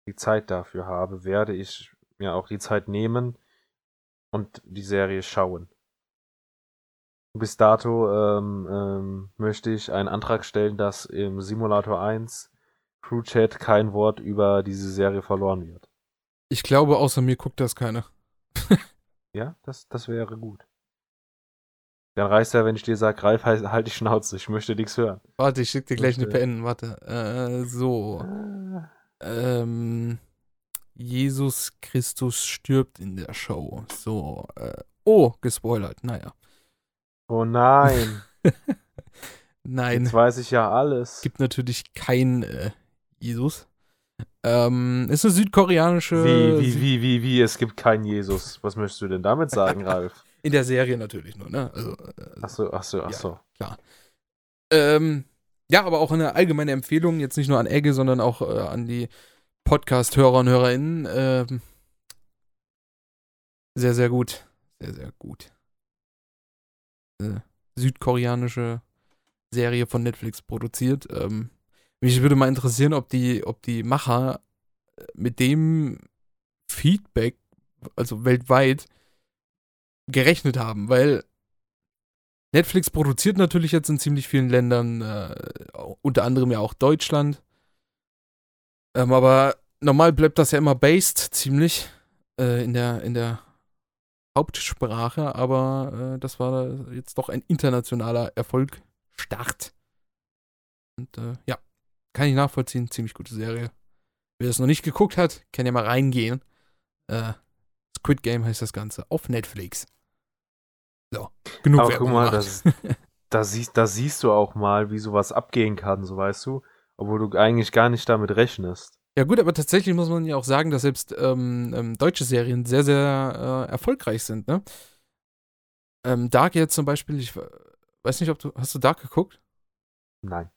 die Zeit dafür habe, werde ich mir auch die Zeit nehmen und die Serie schauen. Bis dato ähm, ähm, möchte ich einen Antrag stellen, dass im Simulator 1 Crewchat kein Wort über diese Serie verloren wird. Ich glaube, außer mir guckt das keiner. [laughs] ja, das, das wäre gut. Dann reißt er, wenn ich dir sage, Ralf, halt, halt die Schnauze, ich möchte nichts hören. Warte, ich schick dir gleich möchte... eine PN, warte. Äh, so. Ah. Ähm, Jesus Christus stirbt in der Show. So. Äh, oh, gespoilert, naja. Oh nein. [laughs] nein. Jetzt weiß ich ja alles. Gibt natürlich kein äh, Jesus. Ähm, ist eine südkoreanische. Wie, wie, wie, wie, wie, es gibt keinen Jesus. Was möchtest du denn damit sagen, [laughs] Ralf? In der Serie natürlich nur, ne? Also, äh, ach so, ach so, ach so. klar. Ähm, ja, aber auch eine allgemeine Empfehlung, jetzt nicht nur an Egge, sondern auch äh, an die Podcast-Hörer und HörerInnen. Ähm, sehr, sehr gut. Sehr, sehr gut. Äh, südkoreanische Serie von Netflix produziert. Ähm, mich würde mal interessieren, ob die, ob die Macher äh, mit dem Feedback, also weltweit, gerechnet haben, weil Netflix produziert natürlich jetzt in ziemlich vielen Ländern, äh, unter anderem ja auch Deutschland. Ähm, aber normal bleibt das ja immer based, ziemlich, äh, in, der, in der Hauptsprache, aber äh, das war jetzt doch ein internationaler Erfolg. Start. Und äh, ja, kann ich nachvollziehen. Ziemlich gute Serie. Wer das noch nicht geguckt hat, kann ja mal reingehen. Äh, Squid Game heißt das Ganze. Auf Netflix. So, genug Aber guck mal, das, da, siehst, da siehst du auch mal, wie sowas abgehen kann, so weißt du. Obwohl du eigentlich gar nicht damit rechnest. Ja gut, aber tatsächlich muss man ja auch sagen, dass selbst ähm, ähm, deutsche Serien sehr, sehr äh, erfolgreich sind, ne? Ähm, Dark jetzt zum Beispiel, ich weiß nicht, ob du, hast du Dark geguckt? Nein.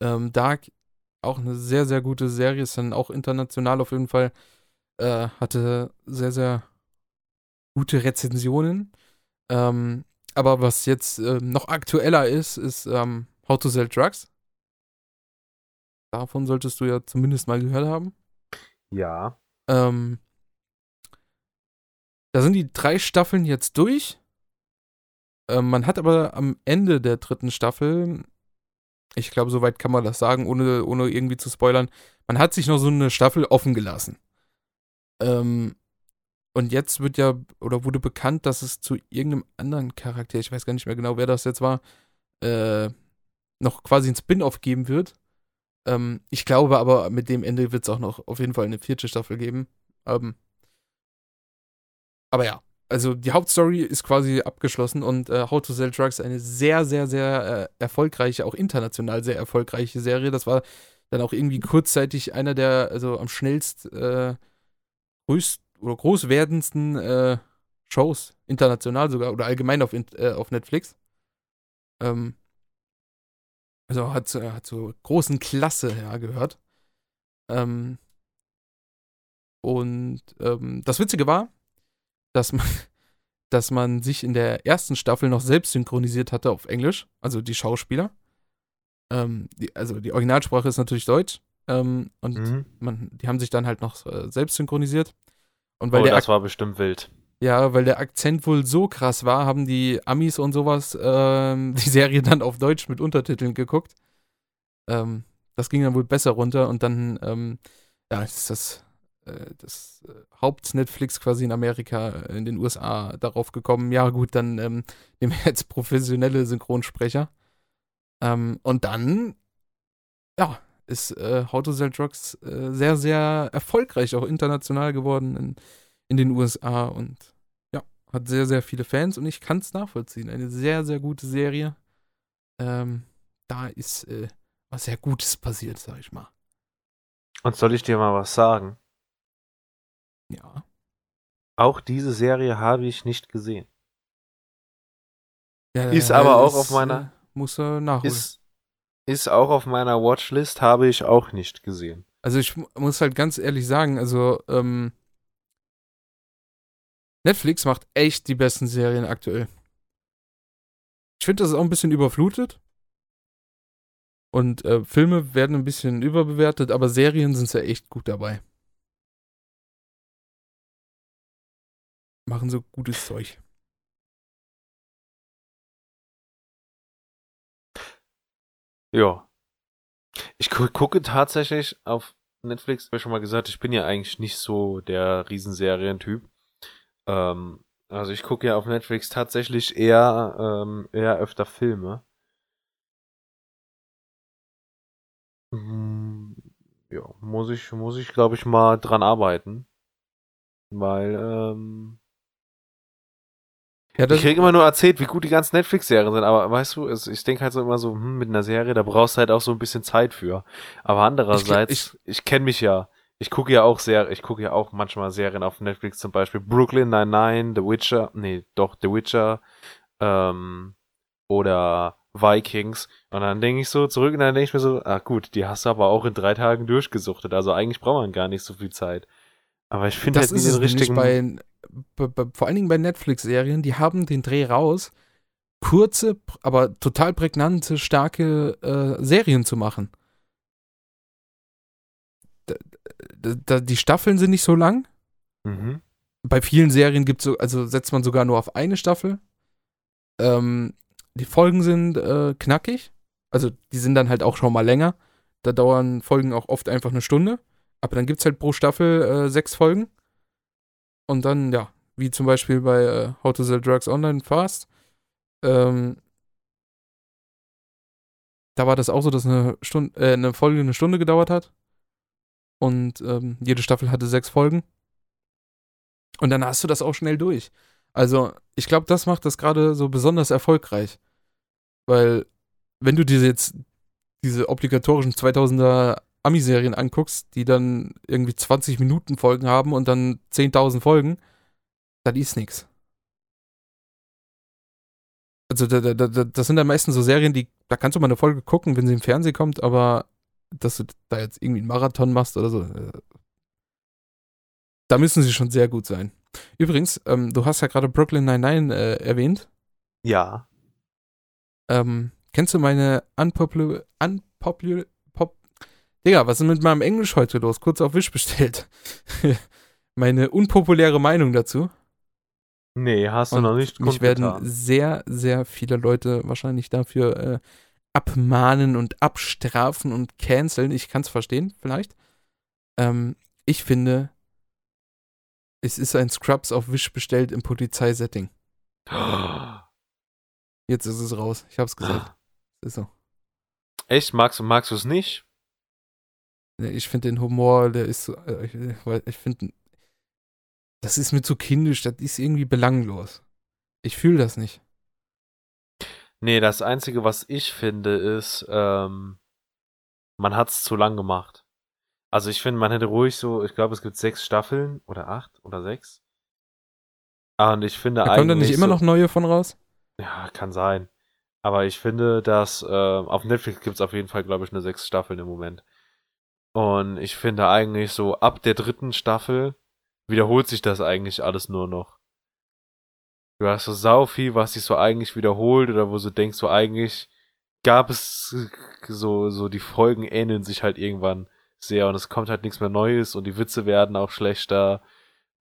Ähm, Dark, auch eine sehr, sehr gute Serie, ist dann auch international auf jeden Fall, äh, hatte sehr, sehr gute Rezensionen. Ähm, aber was jetzt äh, noch aktueller ist, ist ähm, How to Sell Drugs. Davon solltest du ja zumindest mal gehört haben. Ja. Ähm, da sind die drei Staffeln jetzt durch. Ähm, man hat aber am Ende der dritten Staffel ich glaube, soweit kann man das sagen, ohne, ohne irgendwie zu spoilern. Man hat sich noch so eine Staffel offen gelassen. Ähm, und jetzt wird ja, oder wurde bekannt, dass es zu irgendeinem anderen Charakter, ich weiß gar nicht mehr genau, wer das jetzt war, äh, noch quasi ein Spin-off geben wird. Ähm, ich glaube aber, mit dem Ende wird es auch noch auf jeden Fall eine vierte Staffel geben. Ähm, aber ja, also die Hauptstory ist quasi abgeschlossen und äh, How to Sell Drugs eine sehr, sehr, sehr äh, erfolgreiche, auch international sehr erfolgreiche Serie. Das war dann auch irgendwie kurzzeitig einer der, also am schnellst äh, größt oder groß werdendsten äh, Shows, international sogar oder allgemein auf, äh, auf Netflix. Ähm, also hat, hat zur großen Klasse ja, gehört. Ähm, und ähm, das Witzige war, dass man, [laughs] dass man sich in der ersten Staffel noch selbst synchronisiert hatte auf Englisch, also die Schauspieler. Ähm, die, also die Originalsprache ist natürlich Deutsch. Ähm, und mhm. man, die haben sich dann halt noch äh, selbst synchronisiert. Und weil oh, der das war bestimmt wild. Ja, weil der Akzent wohl so krass war, haben die Amis und sowas ähm, [laughs] die Serie dann auf Deutsch mit Untertiteln geguckt. Ähm, das ging dann wohl besser runter und dann, ähm, ja, ist das äh, das äh, Haupt-Netflix quasi in Amerika, äh, in den USA darauf gekommen, ja gut, dann ähm, [laughs] nehmen wir jetzt professionelle Synchronsprecher. Ähm, und dann, ja, ist äh, How to Sell Drugs äh, sehr, sehr erfolgreich, auch international geworden in, in den USA und ja, hat sehr, sehr viele Fans und ich kann es nachvollziehen. Eine sehr, sehr gute Serie. Ähm, da ist äh, was sehr Gutes passiert, sag ich mal. Und soll ich dir mal was sagen? Ja. Auch diese Serie habe ich nicht gesehen. Ja, ist aber auch auf meiner. Äh, muss er nachholen. Ist, ist auch auf meiner Watchlist, habe ich auch nicht gesehen. Also ich muss halt ganz ehrlich sagen, also ähm, Netflix macht echt die besten Serien aktuell. Ich finde, das ist auch ein bisschen überflutet. Und äh, Filme werden ein bisschen überbewertet, aber Serien sind ja echt gut dabei. Machen so gutes Zeug. Ja. Ich gu gucke tatsächlich auf Netflix, habe ich schon mal gesagt, ich bin ja eigentlich nicht so der Riesenserientyp. Ähm, also ich gucke ja auf Netflix tatsächlich eher, ähm, eher öfter Filme. Hm, ja, muss ich, muss ich, glaube ich, mal dran arbeiten. Weil, ähm, ja, ich krieg immer nur erzählt, wie gut die ganzen Netflix-Serien sind, aber weißt du, ich denke halt so immer so, hm, mit einer Serie, da brauchst du halt auch so ein bisschen Zeit für. Aber andererseits, ich, ich, ich kenne mich ja, ich gucke ja auch sehr, ich gucke ja auch manchmal Serien auf Netflix, zum Beispiel Brooklyn Nine-Nine, The Witcher, nee, doch, The Witcher, ähm, oder Vikings. Und dann denke ich so zurück und dann denke ich mir so, ah gut, die hast du aber auch in drei Tagen durchgesuchtet. Also eigentlich braucht man gar nicht so viel Zeit. Aber ich finde halt nicht den richtigen. Bei, bei, bei, vor allen Dingen bei Netflix-Serien, die haben den Dreh raus, kurze, aber total prägnante, starke äh, Serien zu machen. Da, die Staffeln sind nicht so lang. Mhm. Bei vielen Serien gibt so, also setzt man sogar nur auf eine Staffel. Ähm, die Folgen sind äh, knackig. Also die sind dann halt auch schon mal länger. Da dauern Folgen auch oft einfach eine Stunde. Aber dann gibt es halt pro Staffel äh, sechs Folgen. Und dann, ja, wie zum Beispiel bei äh, How to Sell Drugs Online Fast. Ähm, da war das auch so, dass eine, Stunde, äh, eine Folge eine Stunde gedauert hat. Und ähm, jede Staffel hatte sechs Folgen. Und dann hast du das auch schnell durch. Also, ich glaube, das macht das gerade so besonders erfolgreich. Weil, wenn du dir jetzt diese obligatorischen 2000er Ami-Serien anguckst, die dann irgendwie 20 Minuten Folgen haben und dann 10.000 Folgen, das ist nix. Also, da, da, da, das sind dann meistens so Serien, die, da kannst du mal eine Folge gucken, wenn sie im Fernsehen kommt, aber dass du da jetzt irgendwie einen Marathon machst oder so, äh, da müssen sie schon sehr gut sein. Übrigens, ähm, du hast ja gerade Brooklyn 99 äh, erwähnt. Ja. Ähm, kennst du meine unpopular, unpopular, pop, Digga, was ist mit meinem Englisch heute los? Kurz auf Wisch bestellt. [laughs] meine unpopuläre Meinung dazu. Nee, hast du Und noch nicht. Mich werden sehr, sehr viele Leute wahrscheinlich dafür äh, abmahnen und abstrafen und canceln. Ich kann es verstehen, vielleicht. Ähm, ich finde, es ist ein Scrubs auf Wisch bestellt im Polizeisetting. [gasps] Jetzt ist es raus. Ich hab's gesagt. ist so. Echt? Magst, magst du es nicht? Ich finde den Humor, der ist so. Äh, ich, ich finde. Das ist mir zu kindisch, das ist irgendwie belanglos. Ich fühle das nicht. Nee, das Einzige, was ich finde, ist, ähm, man hat's zu lang gemacht. Also ich finde, man hätte ruhig so, ich glaube, es gibt sechs Staffeln oder acht oder sechs. Und ich finde da eigentlich. Kommen da nicht immer so, noch neue von raus? Ja, kann sein. Aber ich finde, dass äh, auf Netflix gibt es auf jeden Fall, glaube ich, eine sechs Staffeln im Moment. Und ich finde eigentlich so, ab der dritten Staffel wiederholt sich das eigentlich alles nur noch. Du hast so sau viel, was sich so eigentlich wiederholt oder wo du denkst, so eigentlich gab es so, so die Folgen ähneln sich halt irgendwann sehr und es kommt halt nichts mehr Neues und die Witze werden auch schlechter.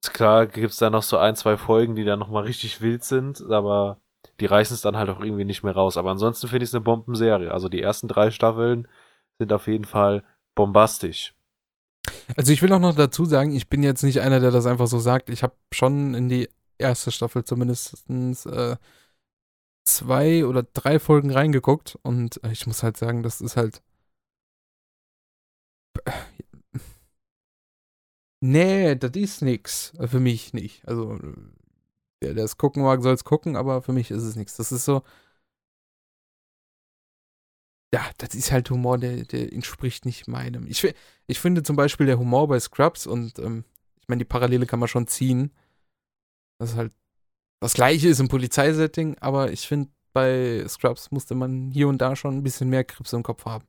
Klar gibt's da noch so ein, zwei Folgen, die dann nochmal richtig wild sind, aber die reißen es dann halt auch irgendwie nicht mehr raus. Aber ansonsten finde ich es eine Bombenserie. Also die ersten drei Staffeln sind auf jeden Fall bombastisch. Also ich will auch noch dazu sagen, ich bin jetzt nicht einer, der das einfach so sagt. Ich habe schon in die erste Staffel zumindest äh, zwei oder drei Folgen reingeguckt und ich muss halt sagen, das ist halt. Nee, das ist nix. Für mich nicht. Also, der, der es gucken mag, soll es gucken, aber für mich ist es nichts. Das ist so. Ja, das ist halt Humor, der, der entspricht nicht meinem. Ich, ich finde zum Beispiel der Humor bei Scrubs und ähm, ich meine, die Parallele kann man schon ziehen. Das ist halt das gleiche ist im Polizeisetting, aber ich finde, bei Scrubs musste man hier und da schon ein bisschen mehr Krips im Kopf haben.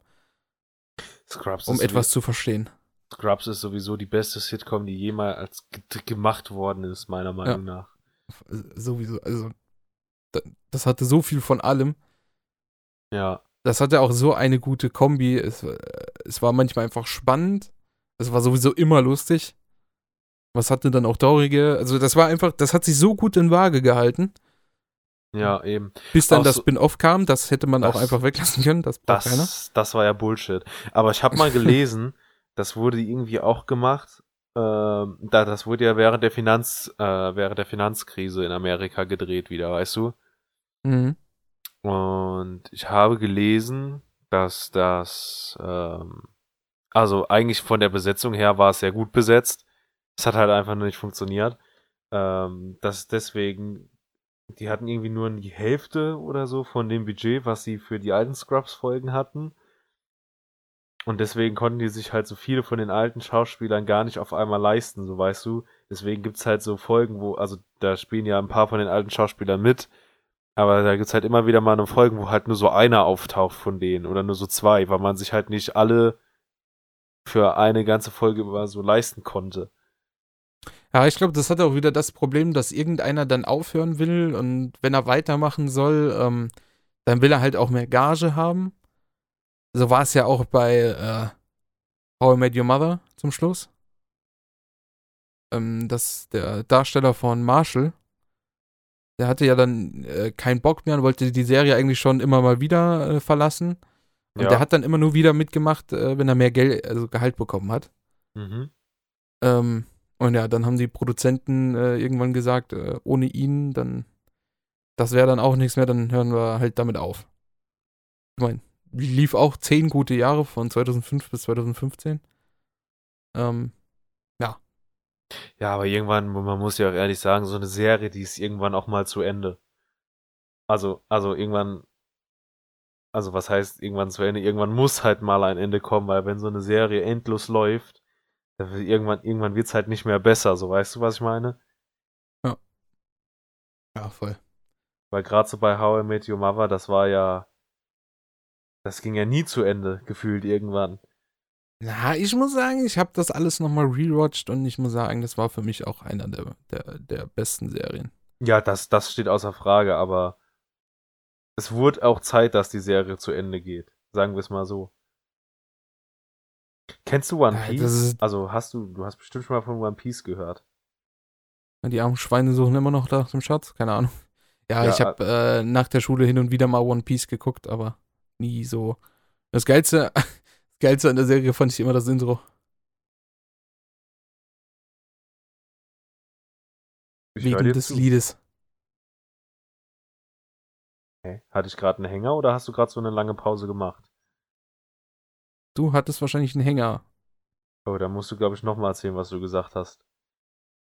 Scrubs um etwas zu verstehen. Scrubs ist sowieso die beste Sitcom, die jemals gemacht worden ist, meiner Meinung ja. nach sowieso, also das hatte so viel von allem. Ja. Das hatte auch so eine gute Kombi. Es, äh, es war manchmal einfach spannend. Es war sowieso immer lustig. Was hatte dann auch traurige? Also, das war einfach, das hat sich so gut in Waage gehalten. Ja, eben. Bis dann auch das Spin-off kam, das hätte man das, auch einfach weglassen können. Das, das, das war ja Bullshit. Aber ich habe mal [laughs] gelesen, das wurde irgendwie auch gemacht. Äh, da, das wurde ja während der Finanz, äh, während der Finanzkrise in Amerika gedreht wieder, weißt du? Mhm. Und ich habe gelesen, dass das, ähm, also eigentlich von der Besetzung her war es sehr gut besetzt. Es hat halt einfach nur nicht funktioniert. Ähm, dass deswegen die hatten irgendwie nur die Hälfte oder so von dem Budget, was sie für die alten Scrubs-Folgen hatten. Und deswegen konnten die sich halt so viele von den alten Schauspielern gar nicht auf einmal leisten, so weißt du. Deswegen gibt's halt so Folgen, wo, also da spielen ja ein paar von den alten Schauspielern mit, aber da gibt's halt immer wieder mal eine Folgen, wo halt nur so einer auftaucht von denen oder nur so zwei, weil man sich halt nicht alle für eine ganze Folge über so leisten konnte. Ja, ich glaube, das hat auch wieder das Problem, dass irgendeiner dann aufhören will und wenn er weitermachen soll, ähm, dann will er halt auch mehr Gage haben. So war es ja auch bei äh, How I Met Your Mother zum Schluss. Ähm, das, der Darsteller von Marshall, der hatte ja dann äh, keinen Bock mehr und wollte die Serie eigentlich schon immer mal wieder äh, verlassen. Und ja. der hat dann immer nur wieder mitgemacht, äh, wenn er mehr Geld, also Gehalt bekommen hat. Mhm. Ähm, und ja, dann haben die Produzenten äh, irgendwann gesagt, äh, ohne ihn, dann, das wäre dann auch nichts mehr, dann hören wir halt damit auf. Ich meine, lief auch zehn gute Jahre von 2005 bis 2015. Ähm, ja. Ja, aber irgendwann, man muss ja auch ehrlich sagen, so eine Serie, die ist irgendwann auch mal zu Ende. Also, also irgendwann, also was heißt irgendwann zu Ende? Irgendwann muss halt mal ein Ende kommen, weil wenn so eine Serie endlos läuft, Irgendwann, irgendwann wird es halt nicht mehr besser, so weißt du, was ich meine? Ja. Ja, voll. Weil gerade so bei How I Met Your Mother, das war ja. Das ging ja nie zu Ende, gefühlt irgendwann. Na, ich muss sagen, ich habe das alles nochmal rewatcht und ich muss sagen, das war für mich auch einer der, der, der besten Serien. Ja, das, das steht außer Frage, aber es wurde auch Zeit, dass die Serie zu Ende geht. Sagen wir es mal so. Kennst du One Piece? also hast du, du hast bestimmt schon mal von One Piece gehört. Die armen Schweine suchen immer noch nach dem Schatz, keine Ahnung. [laughs] Ja, ja ich habe äh, nach der Schule hin und wieder mal One Piece geguckt, aber nie so. Das geilste, [laughs] das geilste an der Serie fand ich immer das Intro. Ich Wegen des zu. Liedes. Okay. Hatte ich gerade einen Hänger oder hast du gerade so eine lange Pause gemacht? Du hattest wahrscheinlich einen Hänger. Oh, da musst du, glaube ich, nochmal erzählen, was du gesagt hast.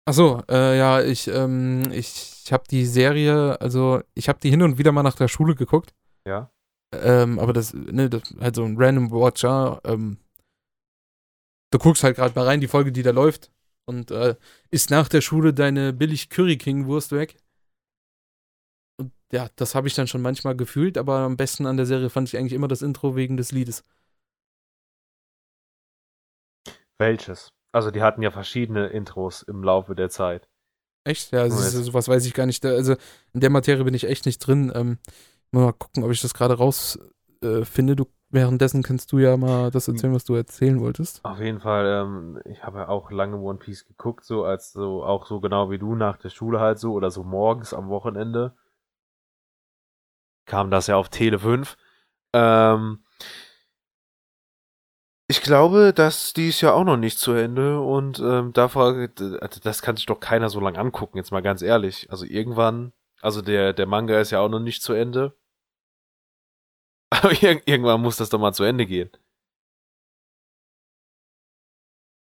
Ach so, äh, ja, ich, ähm, ich, ich habe die Serie, also ich habe die hin und wieder mal nach der Schule geguckt. Ja. Ähm, aber das, ne, das halt so ein Random Watcher. Ähm, du guckst halt gerade mal rein, die Folge, die da läuft. Und äh, ist nach der Schule deine billig Curry King Wurst weg. Und ja, das habe ich dann schon manchmal gefühlt, aber am besten an der Serie fand ich eigentlich immer das Intro wegen des Liedes. Welches? Also die hatten ja verschiedene Intros im Laufe der Zeit. Echt? Ja, also sowas weiß ich gar nicht. Also in der Materie bin ich echt nicht drin. Ähm, mal gucken, ob ich das gerade rausfinde. Äh, du, währenddessen kannst du ja mal das erzählen, was du erzählen wolltest. Auf jeden Fall, ähm, ich habe ja auch lange One Piece geguckt, so als so, auch so genau wie du nach der Schule halt so oder so morgens am Wochenende. Kam das ja auf Tele 5. Ähm, ich glaube, dass die ist ja auch noch nicht zu Ende und ähm, da also das kann sich doch keiner so lange angucken, jetzt mal ganz ehrlich. Also irgendwann, also der, der Manga ist ja auch noch nicht zu Ende. [laughs] Aber ir irgendwann muss das doch mal zu Ende gehen.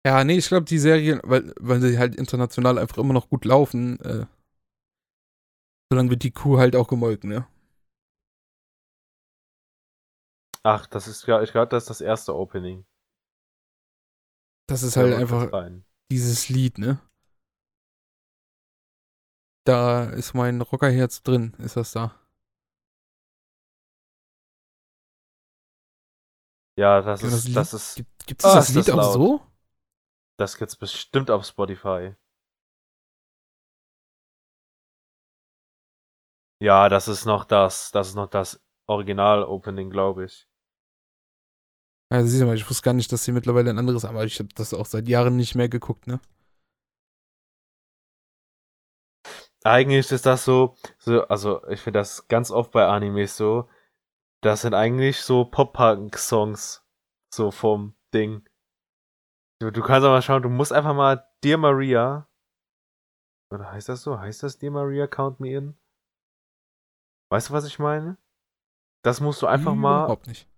Ja, nee, ich glaube, die Serien, weil, weil sie halt international einfach immer noch gut laufen, äh, solange wird die Kuh halt auch gemolken, ne? Ach, das ist ja, ich glaube, das ist das erste Opening. Das ist halt einfach dieses Lied, ne? Da ist mein Rockerherz drin, ist das da. Ja, das ist, das, das ist. Gibt, gibt es oh, das Lied das auch so? Das gibt's bestimmt auf Spotify. Ja, das ist noch das, das ist noch das Original-Opening, glaube ich. Also siehst du mal, ich wusste gar nicht, dass sie mittlerweile ein anderes haben, aber ich habe das auch seit Jahren nicht mehr geguckt, ne? Eigentlich ist das so, so also ich finde das ganz oft bei Animes so, das sind eigentlich so Pop-Punk-Songs, so vom Ding. Du, du kannst aber mal schauen, du musst einfach mal Dear Maria, oder heißt das so? Heißt das Dear Maria Count Me In? Weißt du, was ich meine? Das musst du einfach mal. Überhaupt nicht.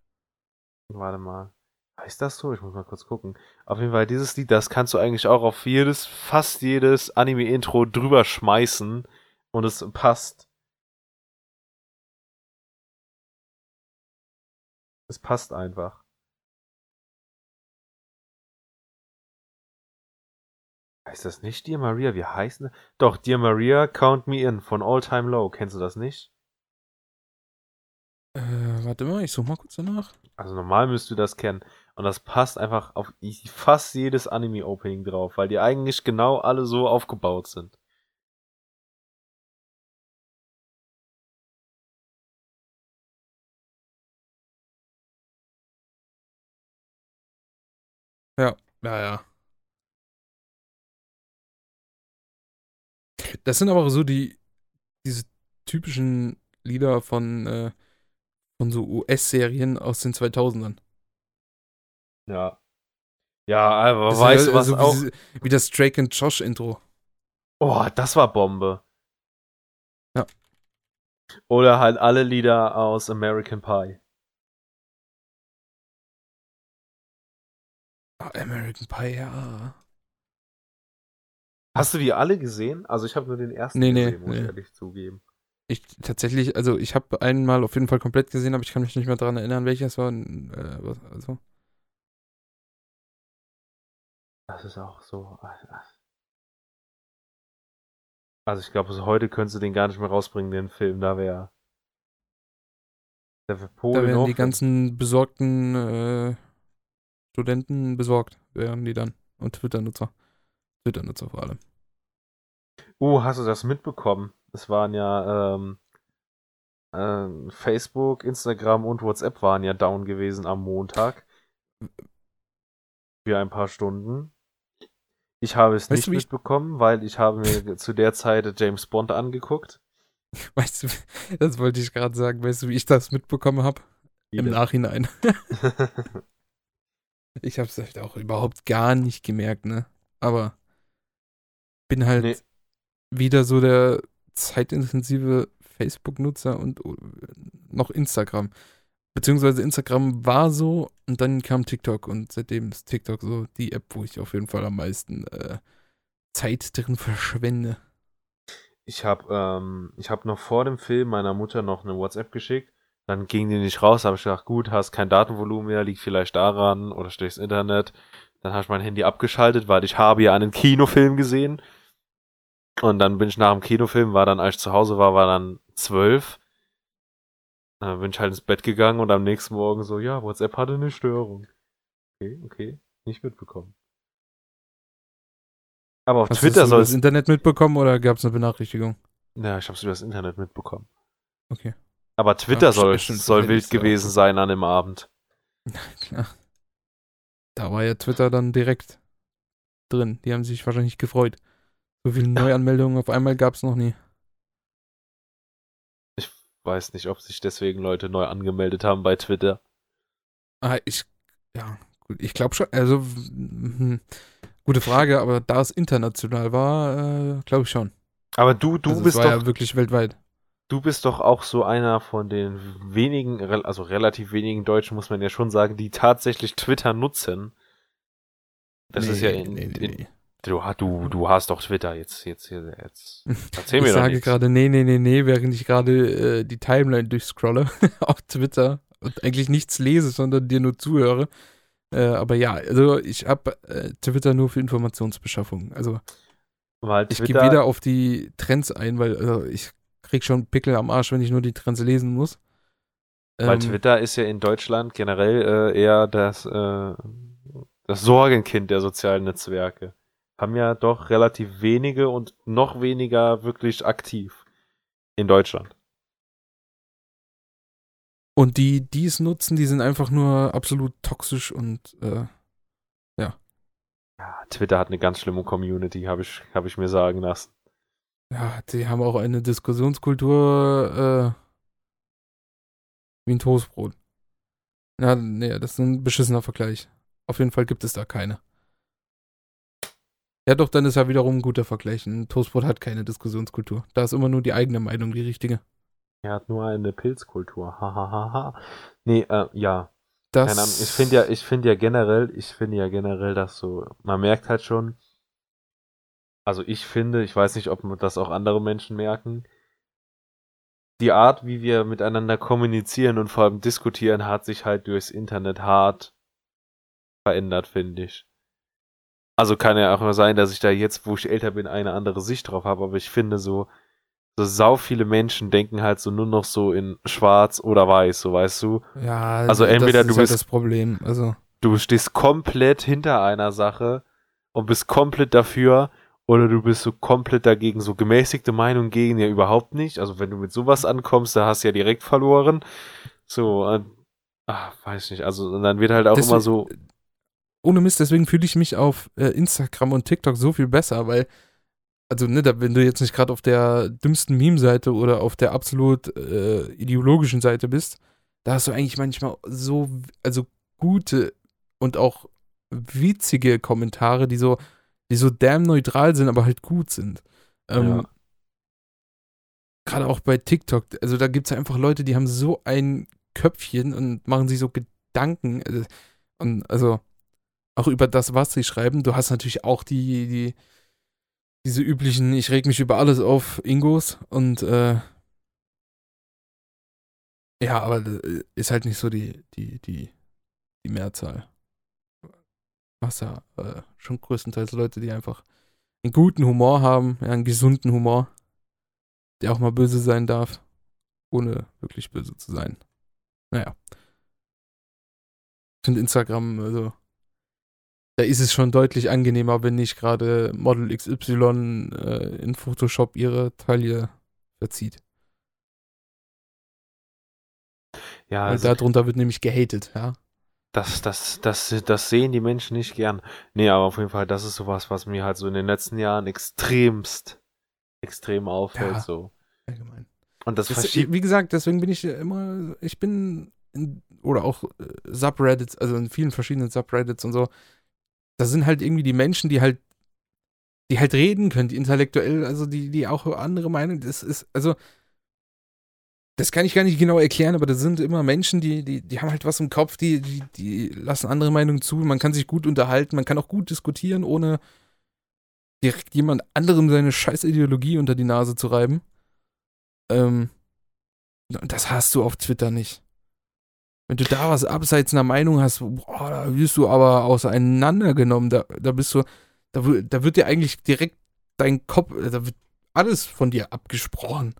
Warte mal. Heißt das so? Ich muss mal kurz gucken. Auf jeden Fall, dieses Lied, das kannst du eigentlich auch auf jedes, fast jedes Anime-Intro drüber schmeißen und es passt. Es passt einfach. Heißt das nicht Dear Maria? Wie heißt das? Doch, Dear Maria, Count Me In von All Time Low. Kennst du das nicht? Warte mal, ich suche mal kurz danach. Also normal müsst du das kennen. Und das passt einfach auf fast jedes Anime-Opening drauf, weil die eigentlich genau alle so aufgebaut sind. Ja, ja, ja. Das sind aber so die, diese typischen Lieder von, äh, von so US-Serien aus den 2000ern. Ja. Ja, aber das weißt du was also auch? Wie, wie das Drake and Josh Intro. Oh, das war Bombe. Ja. Oder halt alle Lieder aus American Pie. Oh, American Pie, ja. Hast du die alle gesehen? Also ich habe nur den ersten nee, gesehen, nee, muss nee. ich ehrlich zugeben. Ich tatsächlich, also ich habe einmal auf jeden Fall komplett gesehen, aber ich kann mich nicht mehr daran erinnern, welches war. Äh, also. Das ist auch so. Also ich glaube, heute könntest du den gar nicht mehr rausbringen, den Film. Da wäre. Da wären die ganzen besorgten äh, Studenten besorgt, wären die dann. Und Twitter-Nutzer. Twitter-Nutzer vor allem. Uh, hast du das mitbekommen? Es waren ja ähm, äh, Facebook, Instagram und WhatsApp waren ja down gewesen am Montag. Für ein paar Stunden. Ich habe es weißt nicht mitbekommen, weil ich habe mir zu der Zeit James Bond angeguckt. [laughs] Weißt du, das wollte ich gerade sagen. Weißt du, wie ich das mitbekommen habe? Im Nachhinein. [laughs] [laughs] ich habe es halt auch überhaupt gar nicht gemerkt, ne? Aber bin halt nee. wieder so der zeitintensive Facebook-Nutzer und äh, noch Instagram. Beziehungsweise Instagram war so und dann kam TikTok und seitdem ist TikTok so die App, wo ich auf jeden Fall am meisten äh, Zeit drin verschwende. Ich habe ähm, hab noch vor dem Film meiner Mutter noch eine WhatsApp geschickt. Dann ging die nicht raus, habe ich gedacht, gut, hast kein Datenvolumen mehr, liegt vielleicht daran oder stehst Internet. Dann habe ich mein Handy abgeschaltet, weil ich habe ja einen Kinofilm gesehen. Und dann bin ich nach dem Kinofilm, war dann, als ich zu Hause war, war dann zwölf. Dann bin ich halt ins Bett gegangen und am nächsten Morgen so, ja, WhatsApp hatte eine Störung. Okay, okay, nicht mitbekommen. Aber auf Hast Twitter soll es. das Internet mitbekommen oder gab es eine Benachrichtigung? Ja, ich hab's über das Internet mitbekommen. Okay. Aber Twitter ja, soll, soll wild gewesen sein an dem Abend. [laughs] Klar. Da war ja Twitter dann direkt drin. Die haben sich wahrscheinlich gefreut. So viele Neuanmeldungen auf einmal gab es noch nie. Ich weiß nicht, ob sich deswegen Leute neu angemeldet haben bei Twitter. Ah, ich, ja, gut, ich glaube schon, also, hm, gute Frage, aber da es international war, äh, glaube ich schon. Aber du, du also bist doch. ja wirklich weltweit. Du bist doch auch so einer von den wenigen, also relativ wenigen Deutschen, muss man ja schon sagen, die tatsächlich Twitter nutzen. Das nee, ist ja in, nee, nee, in, Du, du, du hast doch Twitter jetzt, jetzt, jetzt. Erzähl mir ich doch sage gerade, nee, nee, nee, nee, während ich gerade äh, die Timeline durchscrolle [laughs] auf Twitter und eigentlich nichts lese, sondern dir nur zuhöre. Äh, aber ja, also ich habe äh, Twitter nur für Informationsbeschaffung. Also weil ich gehe weder auf die Trends ein, weil also ich krieg schon Pickel am Arsch, wenn ich nur die Trends lesen muss. Weil ähm, Twitter ist ja in Deutschland generell äh, eher das, äh, das Sorgenkind der sozialen Netzwerke haben ja doch relativ wenige und noch weniger wirklich aktiv in Deutschland. Und die, die es nutzen, die sind einfach nur absolut toxisch und äh, ja. Ja, Twitter hat eine ganz schlimme Community, habe ich, hab ich mir sagen lassen. Ja, die haben auch eine Diskussionskultur äh, wie ein Toastbrot. Ja, nee, das ist ein beschissener Vergleich. Auf jeden Fall gibt es da keine. Ja, doch, dann ist ja wiederum ein guter Vergleich. Ein Toastbrot hat keine Diskussionskultur. Da ist immer nur die eigene Meinung die richtige. Er hat nur eine Pilzkultur. Hahaha. Ha, ha. Nee, äh, ja. Das Keine Ahnung. Ich finde ja, ich finde ja generell, ich finde ja generell, dass so, man merkt halt schon, also ich finde, ich weiß nicht, ob das auch andere Menschen merken, die Art, wie wir miteinander kommunizieren und vor allem diskutieren, hat sich halt durchs Internet hart verändert, finde ich. Also kann ja auch mal sein, dass ich da jetzt, wo ich älter bin, eine andere Sicht drauf habe, aber ich finde so, so sau viele Menschen denken halt so nur noch so in schwarz oder weiß, so weißt du. Ja, also entweder du bist halt das Problem, also du stehst komplett hinter einer Sache und bist komplett dafür oder du bist so komplett dagegen, so gemäßigte Meinung gegen ja überhaupt nicht. Also wenn du mit sowas ankommst, da hast du ja direkt verloren. So, äh, ach, weiß nicht, also und dann wird halt auch deswegen, immer so. Ohne Mist, deswegen fühle ich mich auf äh, Instagram und TikTok so viel besser, weil, also, ne, da, wenn du jetzt nicht gerade auf der dümmsten Meme-Seite oder auf der absolut äh, ideologischen Seite bist, da hast du eigentlich manchmal so, also gute und auch witzige Kommentare, die so, die so damn neutral sind, aber halt gut sind. Ähm, ja. Gerade auch bei TikTok, also da gibt es einfach Leute, die haben so ein Köpfchen und machen sich so Gedanken. Also, und also auch über das, was sie schreiben. Du hast natürlich auch die, die diese üblichen, ich reg mich über alles auf Ingos und äh, ja, aber ist halt nicht so die, die, die, die Mehrzahl hast ja äh, schon größtenteils Leute, die einfach einen guten Humor haben, ja, einen gesunden Humor, der auch mal böse sein darf, ohne wirklich böse zu sein. Naja. Ich finde Instagram, also, da ist es schon deutlich angenehmer, wenn nicht gerade Model XY äh, in Photoshop ihre Taille verzieht. Ja, also darunter wird nämlich gehatet, ja. Das, das, das, das sehen die Menschen nicht gern. Nee, aber auf jeden Fall, das ist sowas, was mir halt so in den letzten Jahren extremst, extrem auffällt, ja, so. Allgemein. Und das, das. Wie gesagt, deswegen bin ich immer, ich bin, in, oder auch äh, Subreddits, also in vielen verschiedenen Subreddits und so, da sind halt irgendwie die Menschen, die halt, die halt reden können, die intellektuell, also die, die auch andere Meinung, das ist, also, das kann ich gar nicht genau erklären, aber das sind immer Menschen, die, die, die haben halt was im Kopf, die, die, die lassen andere Meinungen zu. Man kann sich gut unterhalten, man kann auch gut diskutieren, ohne direkt jemand anderem seine scheiß Ideologie unter die Nase zu reiben. Ähm, das hast du auf Twitter nicht. Wenn du da was abseits einer Meinung hast, boah, da wirst du aber auseinandergenommen. Da, da bist du, da, da wird dir eigentlich direkt dein Kopf, da wird alles von dir abgesprochen.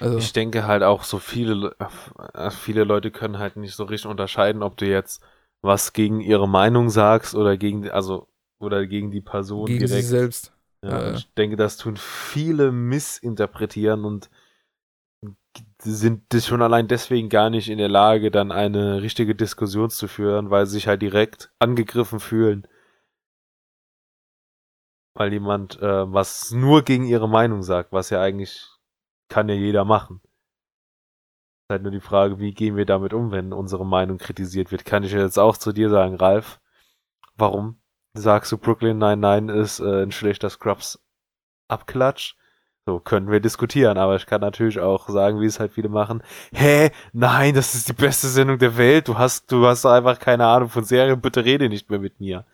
Also. Ich denke halt auch so viele, äh, viele Leute können halt nicht so richtig unterscheiden, ob du jetzt was gegen ihre Meinung sagst oder gegen, also, oder gegen die Person gegen direkt. Selbst. Ja, ja. Ich denke, das tun viele missinterpretieren und sind schon allein deswegen gar nicht in der Lage, dann eine richtige Diskussion zu führen, weil sie sich halt direkt angegriffen fühlen. Weil jemand äh, was nur gegen ihre Meinung sagt, was ja eigentlich kann ja jeder machen. Ist halt nur die Frage, wie gehen wir damit um, wenn unsere Meinung kritisiert wird. Kann ich jetzt auch zu dir sagen, Ralf, warum sagst du Brooklyn 99 ist äh, ein schlechter Scrubs Abklatsch? So können wir diskutieren, aber ich kann natürlich auch sagen, wie es halt viele machen. Hä? Nein, das ist die beste Sendung der Welt. Du hast, du hast einfach keine Ahnung von Serien. Bitte rede nicht mehr mit mir.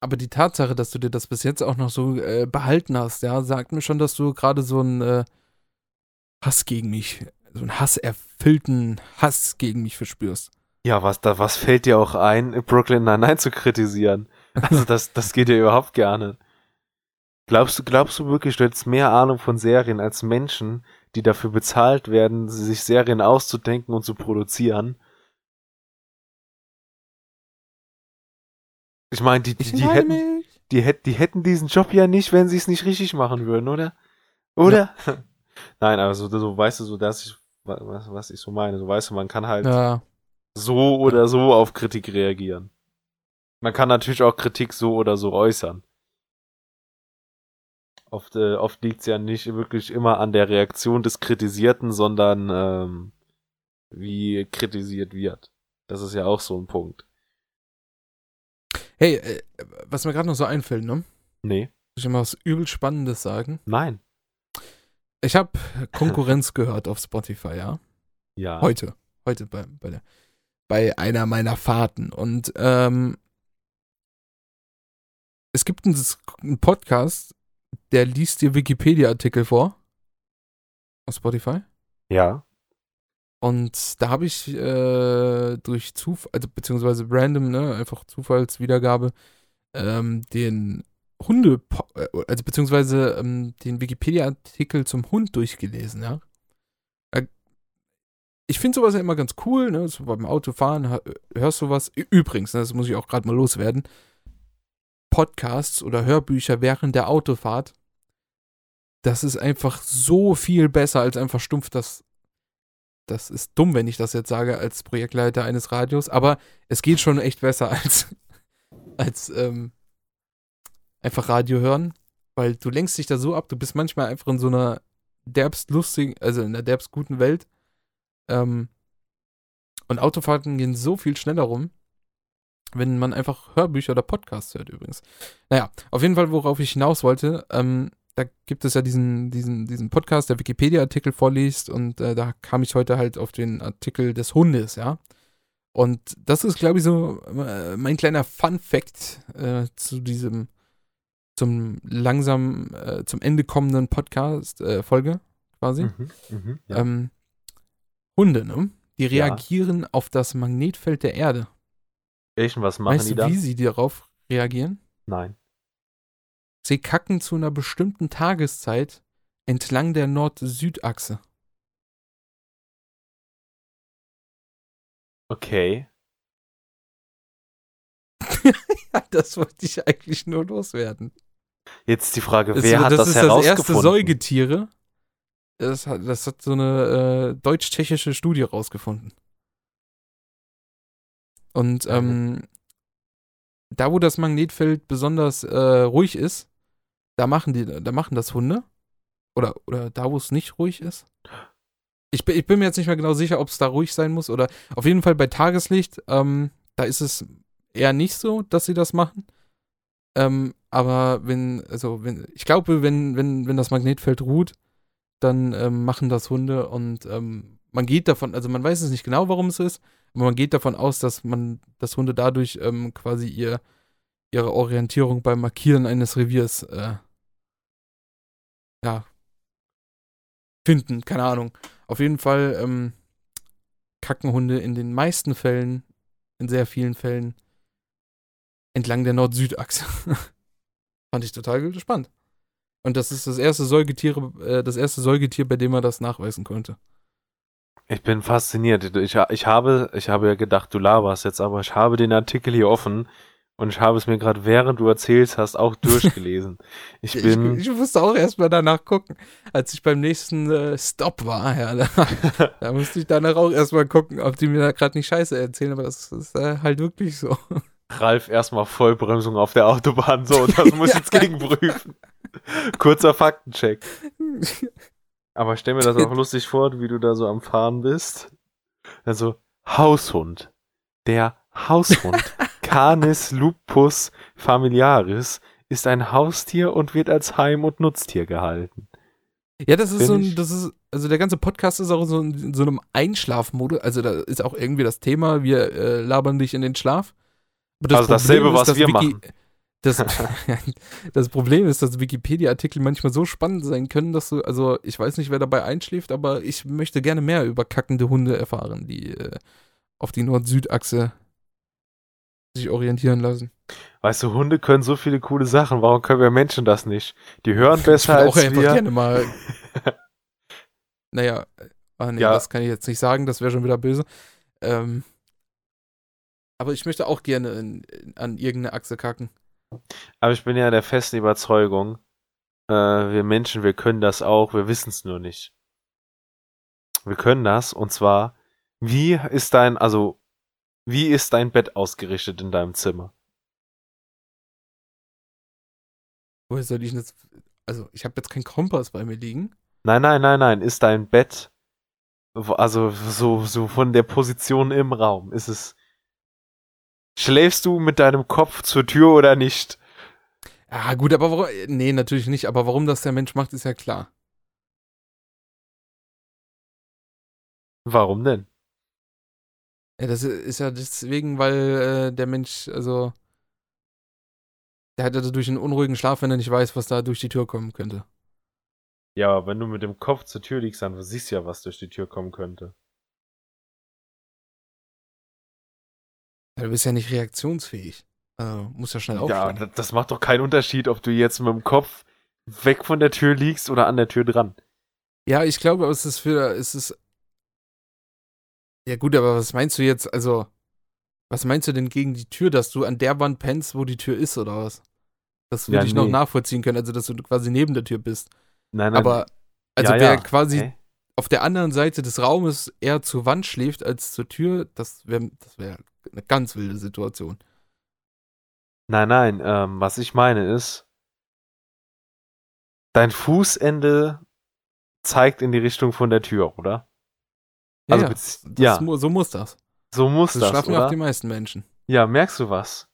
Aber die Tatsache, dass du dir das bis jetzt auch noch so äh, behalten hast, ja, sagt mir schon, dass du gerade so ein äh, Hass gegen mich, so einen hasserfüllten Hass gegen mich verspürst. Ja, was, da, was fällt dir auch ein, Brooklyn Nine-Nine zu kritisieren? Also das, das geht ja überhaupt gerne. Glaubst du, glaubst du wirklich, du hättest mehr Ahnung von Serien als Menschen, die dafür bezahlt werden, sich Serien auszudenken und zu produzieren? Ich meine, die, die, die, hätten, die, die, hätten diesen Job ja nicht, wenn sie es nicht richtig machen würden, oder? Oder? Ja. [laughs] Nein, aber so, so weißt du, so dass ich was, was ich so meine. So weißt du, man kann halt ja. so oder so auf Kritik reagieren. Man kann natürlich auch Kritik so oder so äußern. Oft, äh, oft liegt es ja nicht wirklich immer an der Reaktion des Kritisierten, sondern ähm, wie kritisiert wird. Das ist ja auch so ein Punkt. Hey, äh, was mir gerade noch so einfällt, ne? Nee. Soll ich mal was übel Spannendes sagen? Nein. Ich habe Konkurrenz [laughs] gehört auf Spotify, ja? Ja. Heute. Heute bei, bei, der, bei einer meiner Fahrten. Und ähm, es gibt einen, einen Podcast, der liest dir Wikipedia-Artikel vor. Auf Spotify. Ja. Und da habe ich äh, durch Zufall, also beziehungsweise random, ne, einfach Zufallswiedergabe, ähm, den Hunde, äh, also beziehungsweise ähm, den Wikipedia-Artikel zum Hund durchgelesen, ja. Äh, ich finde sowas ja immer ganz cool, ne? So beim Autofahren hörst du was. Übrigens, ne, das muss ich auch gerade mal loswerden. Podcasts oder Hörbücher während der Autofahrt, das ist einfach so viel besser als einfach stumpf das. Das ist dumm, wenn ich das jetzt sage als Projektleiter eines Radios, aber es geht schon echt besser als, [laughs] als ähm, einfach Radio hören, weil du lenkst dich da so ab, du bist manchmal einfach in so einer derbst lustigen, also in einer derbst guten Welt. Ähm, und Autofahrten gehen so viel schneller rum, wenn man einfach Hörbücher oder Podcasts hört übrigens. Naja, auf jeden Fall, worauf ich hinaus wollte, ähm, da gibt es ja diesen, diesen, diesen Podcast, der Wikipedia-Artikel vorliest und äh, da kam ich heute halt auf den Artikel des Hundes, ja. Und das ist, glaube ich, so äh, mein kleiner Fun-Fact äh, zu diesem zum langsam äh, zum Ende kommenden Podcast-Folge äh, quasi. Mhm, mh, ja. ähm, Hunde, ne? Die reagieren ja. auf das Magnetfeld der Erde. Echt? Was machen weißt die da? Wie sie darauf reagieren? Nein. Sie kacken zu einer bestimmten Tageszeit entlang der Nord-Süd-Achse. Okay. [laughs] das wollte ich eigentlich nur loswerden. Jetzt die Frage, wer das, hat das, das herausgefunden? Das ist das erste Säugetiere. Das hat, das hat so eine äh, deutsch-tschechische Studie rausgefunden. Und ähm, da, wo das Magnetfeld besonders äh, ruhig ist, da machen die, da machen das Hunde. Oder, oder da, wo es nicht ruhig ist. Ich, ich bin mir jetzt nicht mehr genau sicher, ob es da ruhig sein muss oder auf jeden Fall bei Tageslicht, ähm, da ist es eher nicht so, dass sie das machen. Ähm, aber wenn, also wenn, ich glaube, wenn, wenn, wenn das Magnetfeld ruht, dann ähm, machen das Hunde und ähm, man geht davon, also man weiß es nicht genau, warum es ist, aber man geht davon aus, dass man, dass Hunde dadurch ähm, quasi ihr, ihre Orientierung beim Markieren eines Reviers äh, ja, finden, keine Ahnung. Auf jeden Fall ähm, kacken Hunde in den meisten Fällen, in sehr vielen Fällen, entlang der Nord-Süd-Achse. [laughs] Fand ich total spannend. Und das ist das erste Säugetier, äh, das erste Säugetier, bei dem man das nachweisen konnte. Ich bin fasziniert. Ich, ich, habe, ich habe ja gedacht, du laberst jetzt, aber ich habe den Artikel hier offen und ich habe es mir gerade während du erzählst hast auch durchgelesen. [laughs] Ich bin. Ich, ich musste auch erstmal danach gucken, als ich beim nächsten äh, Stop war. Ja, da, [laughs] da, musste ich danach auch erstmal gucken, ob die mir da gerade nicht Scheiße erzählen, aber das ist äh, halt wirklich so. Ralf erstmal Vollbremsung auf der Autobahn, so, [laughs] das muss ich jetzt gegenprüfen. Kurzer Faktencheck. Aber stell mir das auch lustig vor, wie du da so am Fahren bist. Also, Haushund. Der Haushund. Canis lupus familiaris ist ein Haustier und wird als Heim- und Nutztier gehalten. Ja, das ist Find so ein, das ist, also der ganze Podcast ist auch so in so einem Einschlafmodus. Also da ist auch irgendwie das Thema, wir äh, labern dich in den Schlaf. Das also Problem dasselbe, ist, was wir Wiki machen. Das, [laughs] [laughs] das, Problem ist, dass Wikipedia-Artikel manchmal so spannend sein können, dass du, also ich weiß nicht, wer dabei einschläft, aber ich möchte gerne mehr über kackende Hunde erfahren, die äh, auf die Nord-Süd-Achse sich orientieren lassen. Weißt du, Hunde können so viele coole Sachen, warum können wir Menschen das nicht? Die hören [laughs] besser ich als auch einfach wir. gerne mal. [laughs] naja, ah nee, ja. das kann ich jetzt nicht sagen, das wäre schon wieder böse. Ähm, aber ich möchte auch gerne in, in, an irgendeine Achse kacken. Aber ich bin ja der festen Überzeugung, äh, wir Menschen, wir können das auch, wir wissen es nur nicht. Wir können das. Und zwar, wie ist dein, also, wie ist dein Bett ausgerichtet in deinem Zimmer? Woher soll ich jetzt. Also, ich habe jetzt keinen Kompass bei mir liegen. Nein, nein, nein, nein. Ist dein Bett, also so, so von der Position im Raum, ist es. Schläfst du mit deinem Kopf zur Tür oder nicht? Ja, gut, aber warum. Nee, natürlich nicht. Aber warum das der Mensch macht, ist ja klar. Warum denn? Ja, das ist ja deswegen, weil äh, der Mensch, also. Der hat ja dadurch einen unruhigen Schlaf, wenn er nicht weiß, was da durch die Tür kommen könnte. Ja, aber wenn du mit dem Kopf zur Tür liegst, dann siehst du ja, was durch die Tür kommen könnte. Ja, du bist ja nicht reaktionsfähig. Also, muss ja schnell aufstehen. Ja, das macht doch keinen Unterschied, ob du jetzt mit dem Kopf weg von der Tür liegst oder an der Tür dran. Ja, ich glaube, es ist für, es ist. Ja, gut, aber was meinst du jetzt? Also, was meinst du denn gegen die Tür, dass du an der Wand pennst, wo die Tür ist, oder was? Das würde ja, ich nee. noch nachvollziehen können, also dass du quasi neben der Tür bist. Nein, nein. Aber, also ja, wer ja. quasi okay. auf der anderen Seite des Raumes eher zur Wand schläft als zur Tür, das wäre das wär eine ganz wilde Situation. Nein, nein, ähm, was ich meine ist, dein Fußende zeigt in die Richtung von der Tür, oder? Also, ja. ja. so muss das. So muss das, das schlafen ja auch die meisten Menschen. Ja, merkst du was?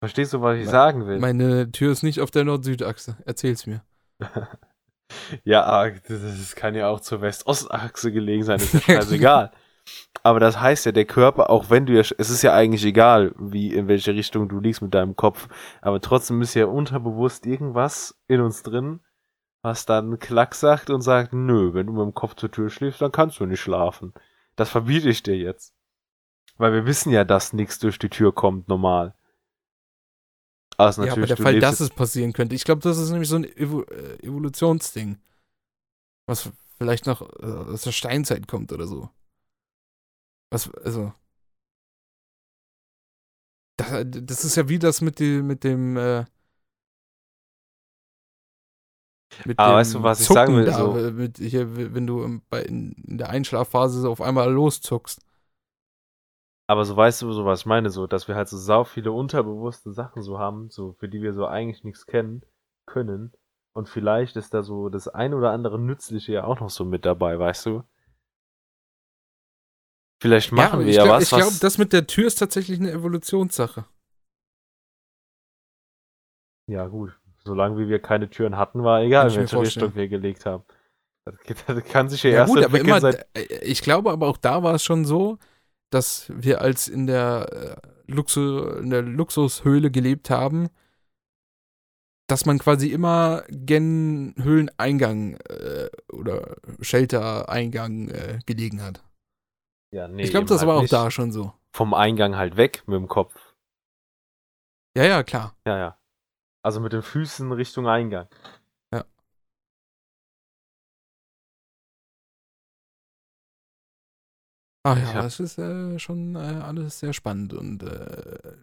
Verstehst du, was ich sagen will? Meine Tür ist nicht auf der Nord-Süd-Achse. Erzähl's mir. [laughs] ja, ah, das kann ja auch zur West-Ost-Achse gelegen sein, ist ja [laughs] scheißegal. Aber das heißt ja, der Körper, auch wenn du ja, es ist ja eigentlich egal, wie, in welche Richtung du liegst mit deinem Kopf, aber trotzdem ist ja unterbewusst irgendwas in uns drin, was dann Klack sagt und sagt, nö, wenn du mit dem Kopf zur Tür schläfst, dann kannst du nicht schlafen. Das verbiete ich dir jetzt. Weil wir wissen ja, dass nichts durch die Tür kommt, normal. Also ja, aber der Fall, dass es passieren könnte. Ich glaube, das ist nämlich so ein Evo äh, Evolutionsding. Was vielleicht noch äh, aus der Steinzeit kommt oder so. Was, also. Das, das ist ja wie das mit, die, mit dem, äh, mit Aber weißt du, was ich sagen will? Da, so. mit, hier, wenn du in, in der Einschlafphase so auf einmal loszuckst. Aber so weißt du, so was ich meine, so, dass wir halt so sau viele unterbewusste Sachen so haben, so, für die wir so eigentlich nichts kennen, können. Und vielleicht ist da so das ein oder andere Nützliche ja auch noch so mit dabei, weißt du? Vielleicht machen ja, wir ja glaub, was. Ich glaube, das mit der Tür ist tatsächlich eine Evolutionssache. Ja, gut. Solange wie wir keine Türen hatten, war egal, in welche Richtung wir gelegt haben. Das, [laughs] das kann sich ja, ja erst gut, aber immer, Ich glaube aber auch da war es schon so, dass wir als in der, äh, Luxus, in der Luxushöhle gelebt haben, dass man quasi immer gen Höhleneingang äh, oder Shelter-Eingang äh, gelegen hat. Ja, nee, ich glaube, das halt war auch da schon so. Vom Eingang halt weg mit dem Kopf. Ja, ja, klar. Ja, ja. Also mit den Füßen Richtung Eingang. Ja. Ach ja, ja. das ist äh, schon äh, alles sehr spannend und äh,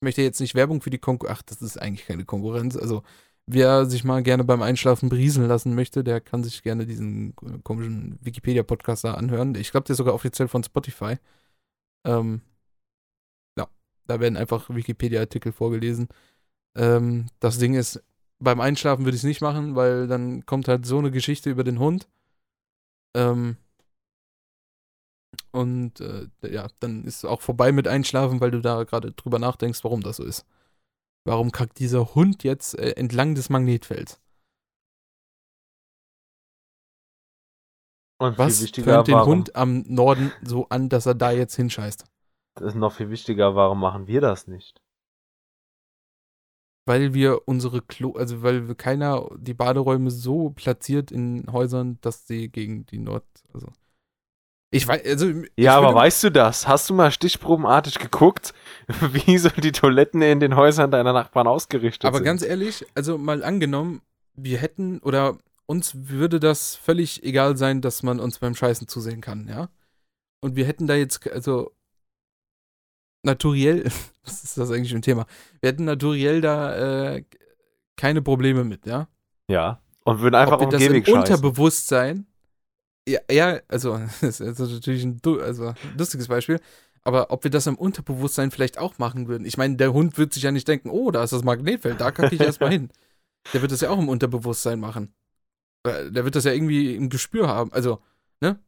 ich möchte jetzt nicht Werbung für die Konkurrenz. Ach, das ist eigentlich keine Konkurrenz. Also, wer sich mal gerne beim Einschlafen brieseln lassen möchte, der kann sich gerne diesen äh, komischen Wikipedia-Podcast da anhören. Ich glaube, der ist sogar offiziell von Spotify. Ähm, ja, da werden einfach Wikipedia-Artikel vorgelesen. Ähm, das Ding ist, beim Einschlafen würde ich es nicht machen, weil dann kommt halt so eine Geschichte über den Hund. Ähm, und äh, ja, dann ist es auch vorbei mit Einschlafen, weil du da gerade drüber nachdenkst, warum das so ist. Warum kackt dieser Hund jetzt äh, entlang des Magnetfelds? Und Was tönt den warum, Hund am Norden so an, dass er da jetzt hinscheißt? Das ist noch viel wichtiger, warum machen wir das nicht? Weil wir unsere Klo, also weil wir keiner die Baderäume so platziert in Häusern, dass sie gegen die Nord, also ich weiß, also ja, aber weißt du das? Hast du mal stichprobenartig geguckt, [laughs] wie so die Toiletten in den Häusern deiner Nachbarn ausgerichtet aber sind? Aber ganz ehrlich, also mal angenommen, wir hätten oder uns würde das völlig egal sein, dass man uns beim Scheißen zusehen kann, ja? Und wir hätten da jetzt, also naturell, [laughs] was ist das eigentlich für ein Thema? Wir hätten naturell da äh, keine Probleme mit, ja? Ja. Und würden einfach ob um das Gehweg im scheißen. Unterbewusstern, ja, ja, also, [laughs] das ist natürlich ein, also, lustiges Beispiel, aber ob wir das im Unterbewusstsein vielleicht auch machen würden. Ich meine, der Hund wird sich ja nicht denken, oh, da ist das Magnetfeld, da kacke ich erstmal hin. Der wird das ja auch im Unterbewusstsein machen. Äh, Der wird das ja irgendwie im Gespür haben. Also, ne?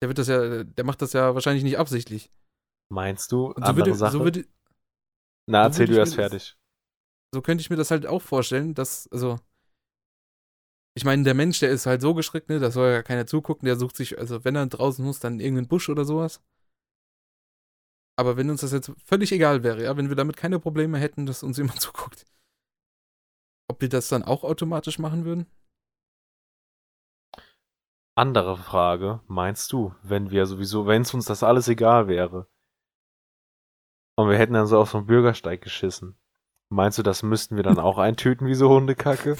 Der wird das ja, der macht das ja wahrscheinlich nicht absichtlich. Meinst du? Und so andere würde, Sache? so würde, Na, so erzähl würde du erst das- fertig. so könnte ich mir das halt auch vorstellen, dass, also, ich meine, der Mensch, der ist halt so gestrickt, ne, da soll ja keiner zugucken, der sucht sich, also wenn er draußen muss, dann irgendeinen Busch oder sowas. Aber wenn uns das jetzt völlig egal wäre, ja, wenn wir damit keine Probleme hätten, dass uns [laughs] jemand zuguckt, ob wir das dann auch automatisch machen würden? Andere Frage, meinst du, wenn wir sowieso, wenn es uns das alles egal wäre und wir hätten dann so auf so einen Bürgersteig geschissen, meinst du, das müssten wir dann auch eintüten wie so Hundekacke?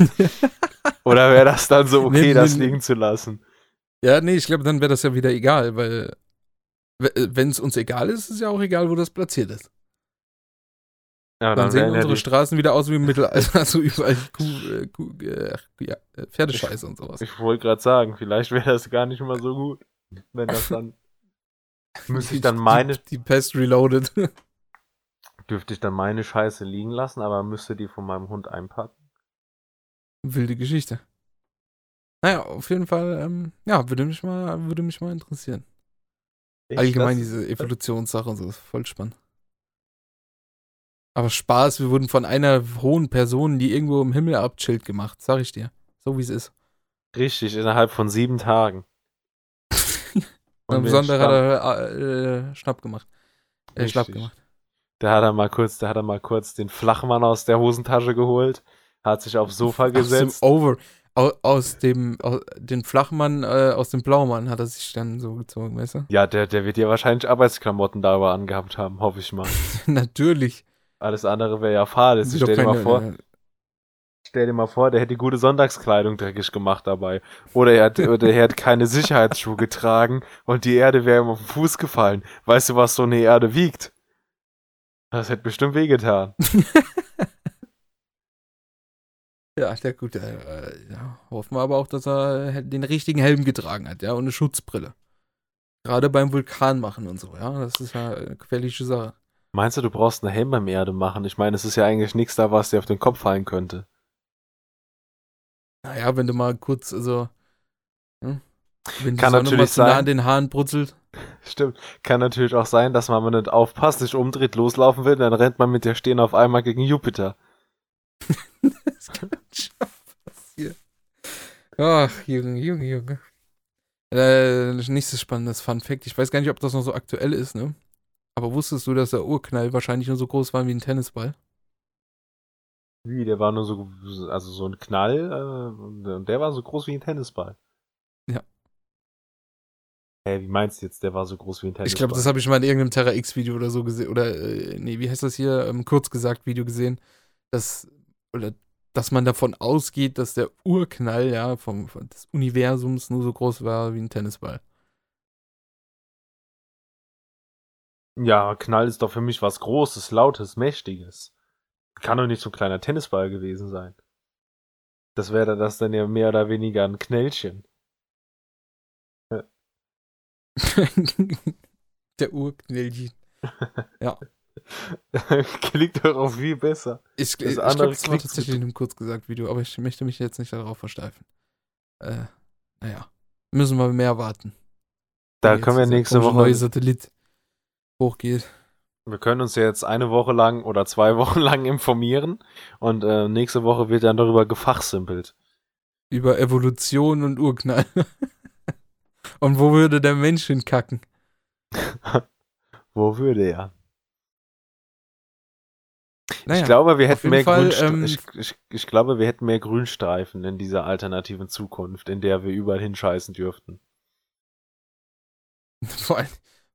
[laughs] Oder wäre das dann so okay, Nee, das nee. liegen zu lassen? Ja, nee, ich glaube, dann wäre das ja wieder egal, weil wenn es uns egal ist, ist es ja auch egal, wo das platziert ist. Ja, Dann, sehen wären ja unsere die- Straßen wieder aus wie im Mittelalter, [laughs] also überall Kuh, äh, Kuh, äh, ja, äh, Pferdescheiße und sowas. Ich wollte gerade sagen, vielleicht wäre das gar nicht mal so gut, wenn das [laughs] dann. Müsste ich dann meine, Die, die Pest Reloaded. Dürfte ich dann meine Scheiße liegen lassen, aber müsste die von meinem Hund einpacken? Wilde Geschichte. Naja, auf jeden Fall, ähm, ja, würde mich mal, würde mich mal interessieren. Ich Allgemein lass- diese Evolutionssache und so, ist voll spannend. Aber Spaß, wir wurden von einer hohen Person, die irgendwo im Himmel abchillt, gemacht, sag ich dir. So wie es ist. Richtig, innerhalb von sieben Tagen. [laughs] Und besonders den hat er äh, Schnapp gemacht. Äh, Schlapp Richtig. gemacht. Da hat er mal kurz, da hat er mal kurz den Flachmann aus der Hosentasche geholt, hat sich aufs Sofa Aus dem gesetzt. Over, au- aus dem, aus, den Flachmann, äh, aus dem Blaumann hat er sich dann so gezogen, weißt du? Ja, der, der wird ja wahrscheinlich Arbeitsklamotten darüber angehabt haben, hoffe ich mal. [laughs] Natürlich. Alles andere wäre ja doch Stell dir mal vor, äh, stell dir mal vor, der hätte die gute Sonntagskleidung dreckig gemacht dabei. Oder er hat, [laughs] oder er hat keine Sicherheitsschuhe getragen und die Erde wäre ihm auf den Fuß gefallen. Weißt du, was so eine Erde wiegt? Das hätte bestimmt wehgetan. [laughs] Ja, der gut. Äh, ja, hoffen wir aber auch, dass er den richtigen Helm getragen hat, ja, und eine Schutzbrille. Gerade beim Vulkan machen und so, ja. Das ist ja eine gefährliche Sache. Meinst du, du brauchst einen Helm beim Erde machen? Ich meine, es ist ja eigentlich nichts da, was dir auf den Kopf fallen könnte. Naja, wenn du mal kurz, also. Hm? Wenn die Kann Sonne natürlich mal zu nah sein. an den Haaren brutzelt. Stimmt. Kann natürlich auch sein, dass man, wenn man nicht aufpasst, sich umdreht, loslaufen will, dann rennt man mit der Stirn auf einmal gegen Jupiter. das kann schon passieren. Ach, Junge, Junge, Junge. Äh, nächstes spannendes Fun Fact. Ich weiß gar nicht, ob das noch so aktuell ist, ne? Aber wusstest du, dass der Urknall wahrscheinlich nur so groß war wie ein Tennisball? Wie, der war nur so, also so ein Knall, äh, und der war so groß wie ein Tennisball. Hä, wie meinst du jetzt, der war so groß wie ein Tennisball? Ich glaube, das habe ich mal in irgendeinem Terra X-Video oder so gesehen. Oder, äh, nee, wie heißt das hier? Ähm, kurz gesagt, Video gesehen. Dass, oder, dass man davon ausgeht, dass der Urknall, ja, vom, vom des Universums nur so groß war wie ein Tennisball. Ja, Knall ist doch für mich was Großes, Lautes, Mächtiges. Kann doch nicht so ein kleiner Tennisball gewesen sein. Das wäre das dann ja mehr oder weniger ein Knällchen. [laughs] der Urknallchen. [laughs] Klingt doch auch viel besser. Ich, Das ich andere das war tatsächlich in einem kurz gesagt Video, aber ich möchte mich jetzt nicht darauf versteifen. Äh, naja. Müssen wir mehr warten. Da können wir nächste Woche neue Satellit hochgeht. Wir können uns ja jetzt eine Woche lang oder zwei [laughs] Wochen lang informieren und äh, nächste Woche wird dann darüber gefachsimpelt. Über Evolution und Urknall. Und wo würde der Mensch hinkacken? [laughs] Wo würde er? Naja, ich glaube, wir hätten mehr Fall, ähm, ich, ich, ich glaube, wir hätten mehr Grünstreifen in dieser alternativen Zukunft, in der wir überall hinscheißen dürften. [laughs] vor, all,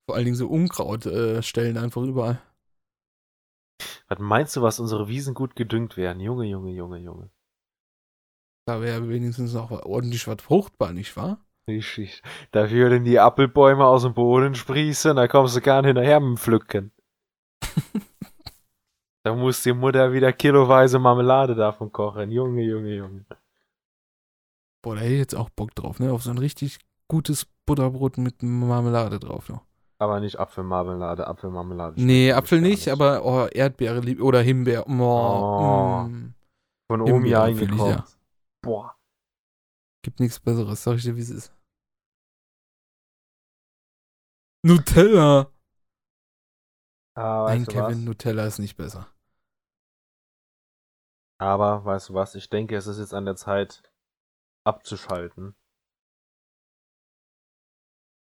vor allen Dingen so Unkraut äh, einfach überall. Was meinst du, was unsere Wiesen gut gedüngt wären? Junge, Junge, Junge, Junge. Da wäre wenigstens auch ordentlich was fruchtbar, nicht wahr? Richtig. Da würden die Apfelbäume aus dem Boden sprießen, da kommst du gar nicht hinterher mit dem Pflücken. [laughs] da muss die Mutter wieder kiloweise Marmelade davon kochen. Junge, Junge, Junge. Boah, da hätte ich jetzt auch Bock drauf, ne? Auf so ein richtig gutes Butterbrot mit Marmelade drauf noch. Aber nicht Apfelmarmelade, Apfelmarmelade. Nee, Apfel nicht, nicht, aber oh, Erdbeere oder Himbeer. Oh, oh. Mm. Von Omi eingekocht. Ja. Boah. Gibt nichts Besseres, sag ich dir, wie es ist. Nutella. Ah, Nein, Kevin, was? Nutella ist nicht besser. Aber, weißt du was, ich denke, es ist jetzt an der Zeit abzuschalten.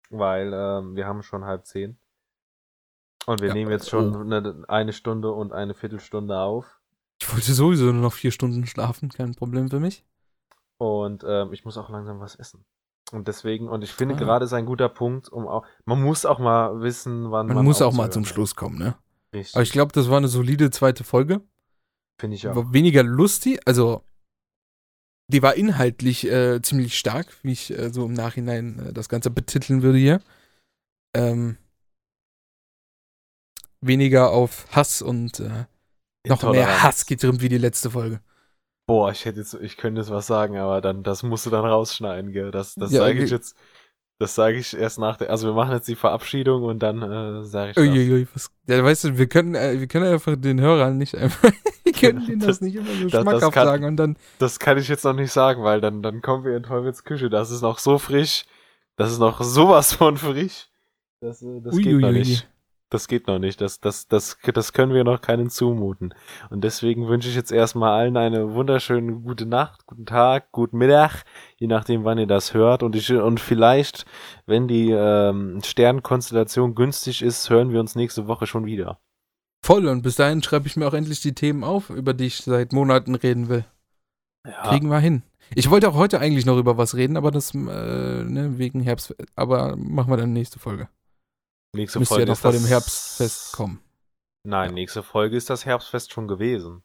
Weil ähm, wir haben schon halb zehn. Und wir ja, nehmen jetzt schon oh. eine, eine Stunde und eine Viertelstunde auf. Ich wollte sowieso nur noch vier Stunden schlafen, kein Problem für mich. Und ähm, ich muss auch langsam was essen. Und deswegen, und ich finde ah. gerade ist ein guter Punkt, um auch, man muss auch mal wissen, wann man. Man muss auch mal zum Schluss kommen, ne? Richtig. Aber ich glaube, das war eine solide zweite Folge. Finde ich auch. War weniger lustig, also die war inhaltlich äh, ziemlich stark, wie ich äh, so im Nachhinein äh, das Ganze betiteln würde hier. Ähm, weniger auf Hass und äh, noch mehr Hass getrimmt wie die letzte Folge. Boah, ich hätte jetzt, ich könnte jetzt was sagen, aber dann, das musst du dann rausschneiden, gell? Das, das ja, sage ich jetzt, das sage ich erst nach der, also wir machen jetzt die Verabschiedung und dann äh, sage ich Uiuiui, was, ja, weißt du, wir können, äh, wir können einfach den Hörern nicht einfach, [laughs] wir können denen das nicht immer so das, schmackhaft das kann, sagen und dann. Das kann ich jetzt noch nicht sagen, weil dann, dann kommen wir in Teufels Küche, das ist noch so frisch, das ist noch sowas von frisch, das, äh, das geht noch nicht das geht noch nicht. Das, das, das, das können wir noch keinen zumuten. Und deswegen wünsche ich jetzt erstmal allen eine wunderschöne gute Nacht, guten Tag, guten Mittag, je nachdem, wann ihr das hört. Und ich, und vielleicht, wenn die ähm, Sternkonstellation günstig ist, hören wir uns nächste Woche schon wieder. Voll, und bis dahin schreibe ich mir auch endlich die Themen auf, über die ich seit Monaten reden will. Ja. Kriegen wir hin. Ich wollte auch heute eigentlich noch über was reden, aber das äh, ne, wegen Herbst. Aber machen wir dann nächste Folge. Nächste Müsste Folge ja doch vor dem Herbstfest kommen. Nein, ja. nächste Folge ist das Herbstfest schon gewesen.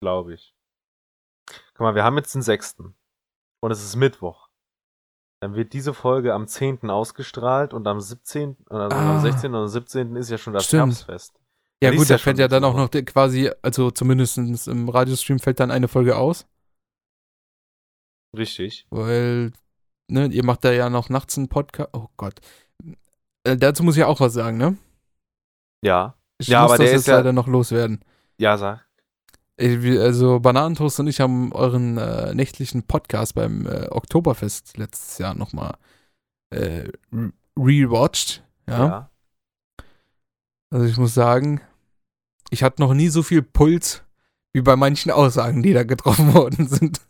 Glaube ich. Guck mal, wir haben jetzt den 6. Und es ist Mittwoch. Dann wird diese Folge am 10. ausgestrahlt und am 17. Also ah, am 16. und 17. ist ja schon das stimmt. Herbstfest. Ja, gut, da fällt ja dann auch noch quasi, also zumindest im Radiostream fällt dann eine Folge aus. Richtig. Weil ne, ihr macht da ja noch nachts einen Podcast. Oh Gott. Äh, dazu muss ich auch was sagen, ne? Ja. Ich ja, muss aber das der jetzt ist ja leider noch loswerden. Ja, sag. Also Bananentoast und ich haben euren äh, nächtlichen Podcast beim äh, Oktoberfest letztes Jahr nochmal äh, rewatcht. Ja? ja. Also ich muss sagen, ich hatte noch nie so viel Puls wie bei manchen Aussagen, die da getroffen [laughs] worden sind.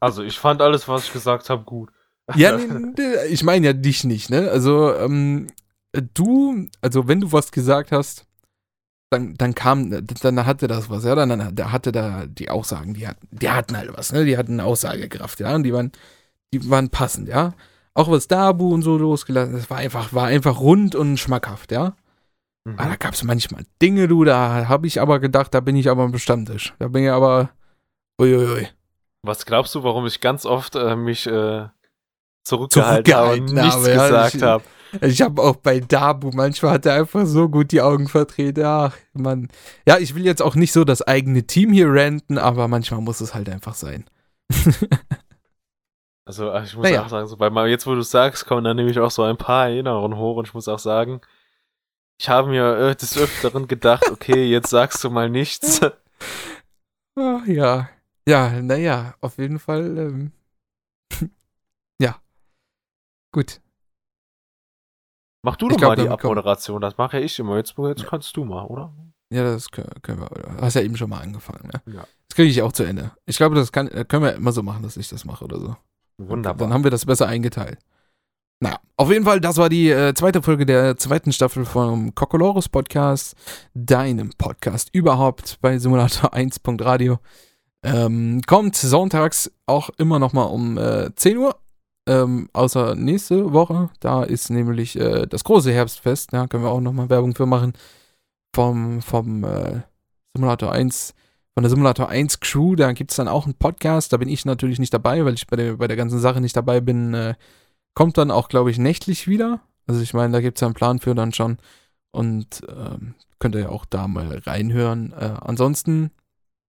Also ich fand alles, was ich gesagt habe, gut. Ja, [laughs] nee, ich meine ja dich nicht, ne? Also, ähm, du, also wenn du was gesagt hast, dann, dann kam, dann hatte das was, ja, dann, dann hatte da die Aussagen, die hatten, die hatten halt was, ne? Die hatten Aussagekraft, ja, und die waren, die waren passend, ja. Auch was Dabu und so losgelassen, das war einfach, war einfach rund und schmackhaft, ja. Mhm. Aber da gab es manchmal Dinge, du, da habe ich aber gedacht, da bin ich aber am Stammtisch. Da bin ich aber, uiuiui. Was glaubst du, warum ich ganz oft äh, mich äh, zurückgehalten, zurückgehalten habe und nichts habe, gesagt habe. Ich habe auch bei Dabu, manchmal hat er einfach so gut die Augen verdreht. Ach, Mann. Ja, ich will jetzt auch nicht so das eigene Team hier ranten, aber manchmal muss es halt einfach sein. [laughs] also, ich muss naja. auch sagen, so, weil jetzt, wo du sagst, kommen dann nämlich auch so ein paar Erinnerungen hoch und ich muss auch sagen, ich habe mir äh, des Öfteren gedacht, okay, jetzt sagst du mal nichts. [laughs] Ach, ja. Ja, naja, auf jeden Fall. Ähm. Gut. Mach du doch mal die Abmoderation, das mache ja ich immer. Jetzt, jetzt kannst du mal, oder? Ja, das können, können wir. Hast ja eben schon mal angefangen, ne? Ja. Das kriege ich auch zu Ende. Ich glaube, das kann, können wir immer so machen, dass ich das mache oder so. Wunderbar. Dann haben wir das besser eingeteilt. Na, auf jeden Fall, das war die äh, zweite Folge der zweiten Staffel vom Kokolores Podcast, deinem Podcast überhaupt bei Simulator [laughs] 1.radio. Ähm, kommt sonntags auch immer noch mal um äh, 10 Uhr ähm, außer nächste Woche, da ist nämlich äh, das große Herbstfest, da ja, können wir auch nochmal Werbung für machen. Vom, vom äh, Simulator 1, von der Simulator 1 Crew, da gibt es dann auch einen Podcast, da bin ich natürlich nicht dabei, weil ich bei der, bei der ganzen Sache nicht dabei bin. Äh, kommt dann auch, glaube ich, nächtlich wieder. Also ich meine, da gibt es einen Plan für dann schon. Und ähm, könnt ihr ja auch da mal reinhören. Äh, ansonsten,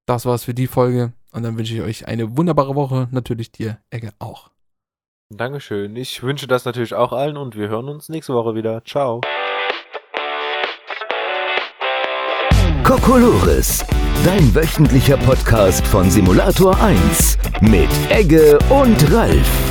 das war's für die Folge. Und dann wünsche ich euch eine wunderbare Woche. Natürlich dir, Egge, auch. Dankeschön. Ich wünsche das natürlich auch allen und wir hören uns nächste Woche wieder. Ciao. Kokolores, dein wöchentlicher Podcast von Simulator 1 mit Egge und Ralf.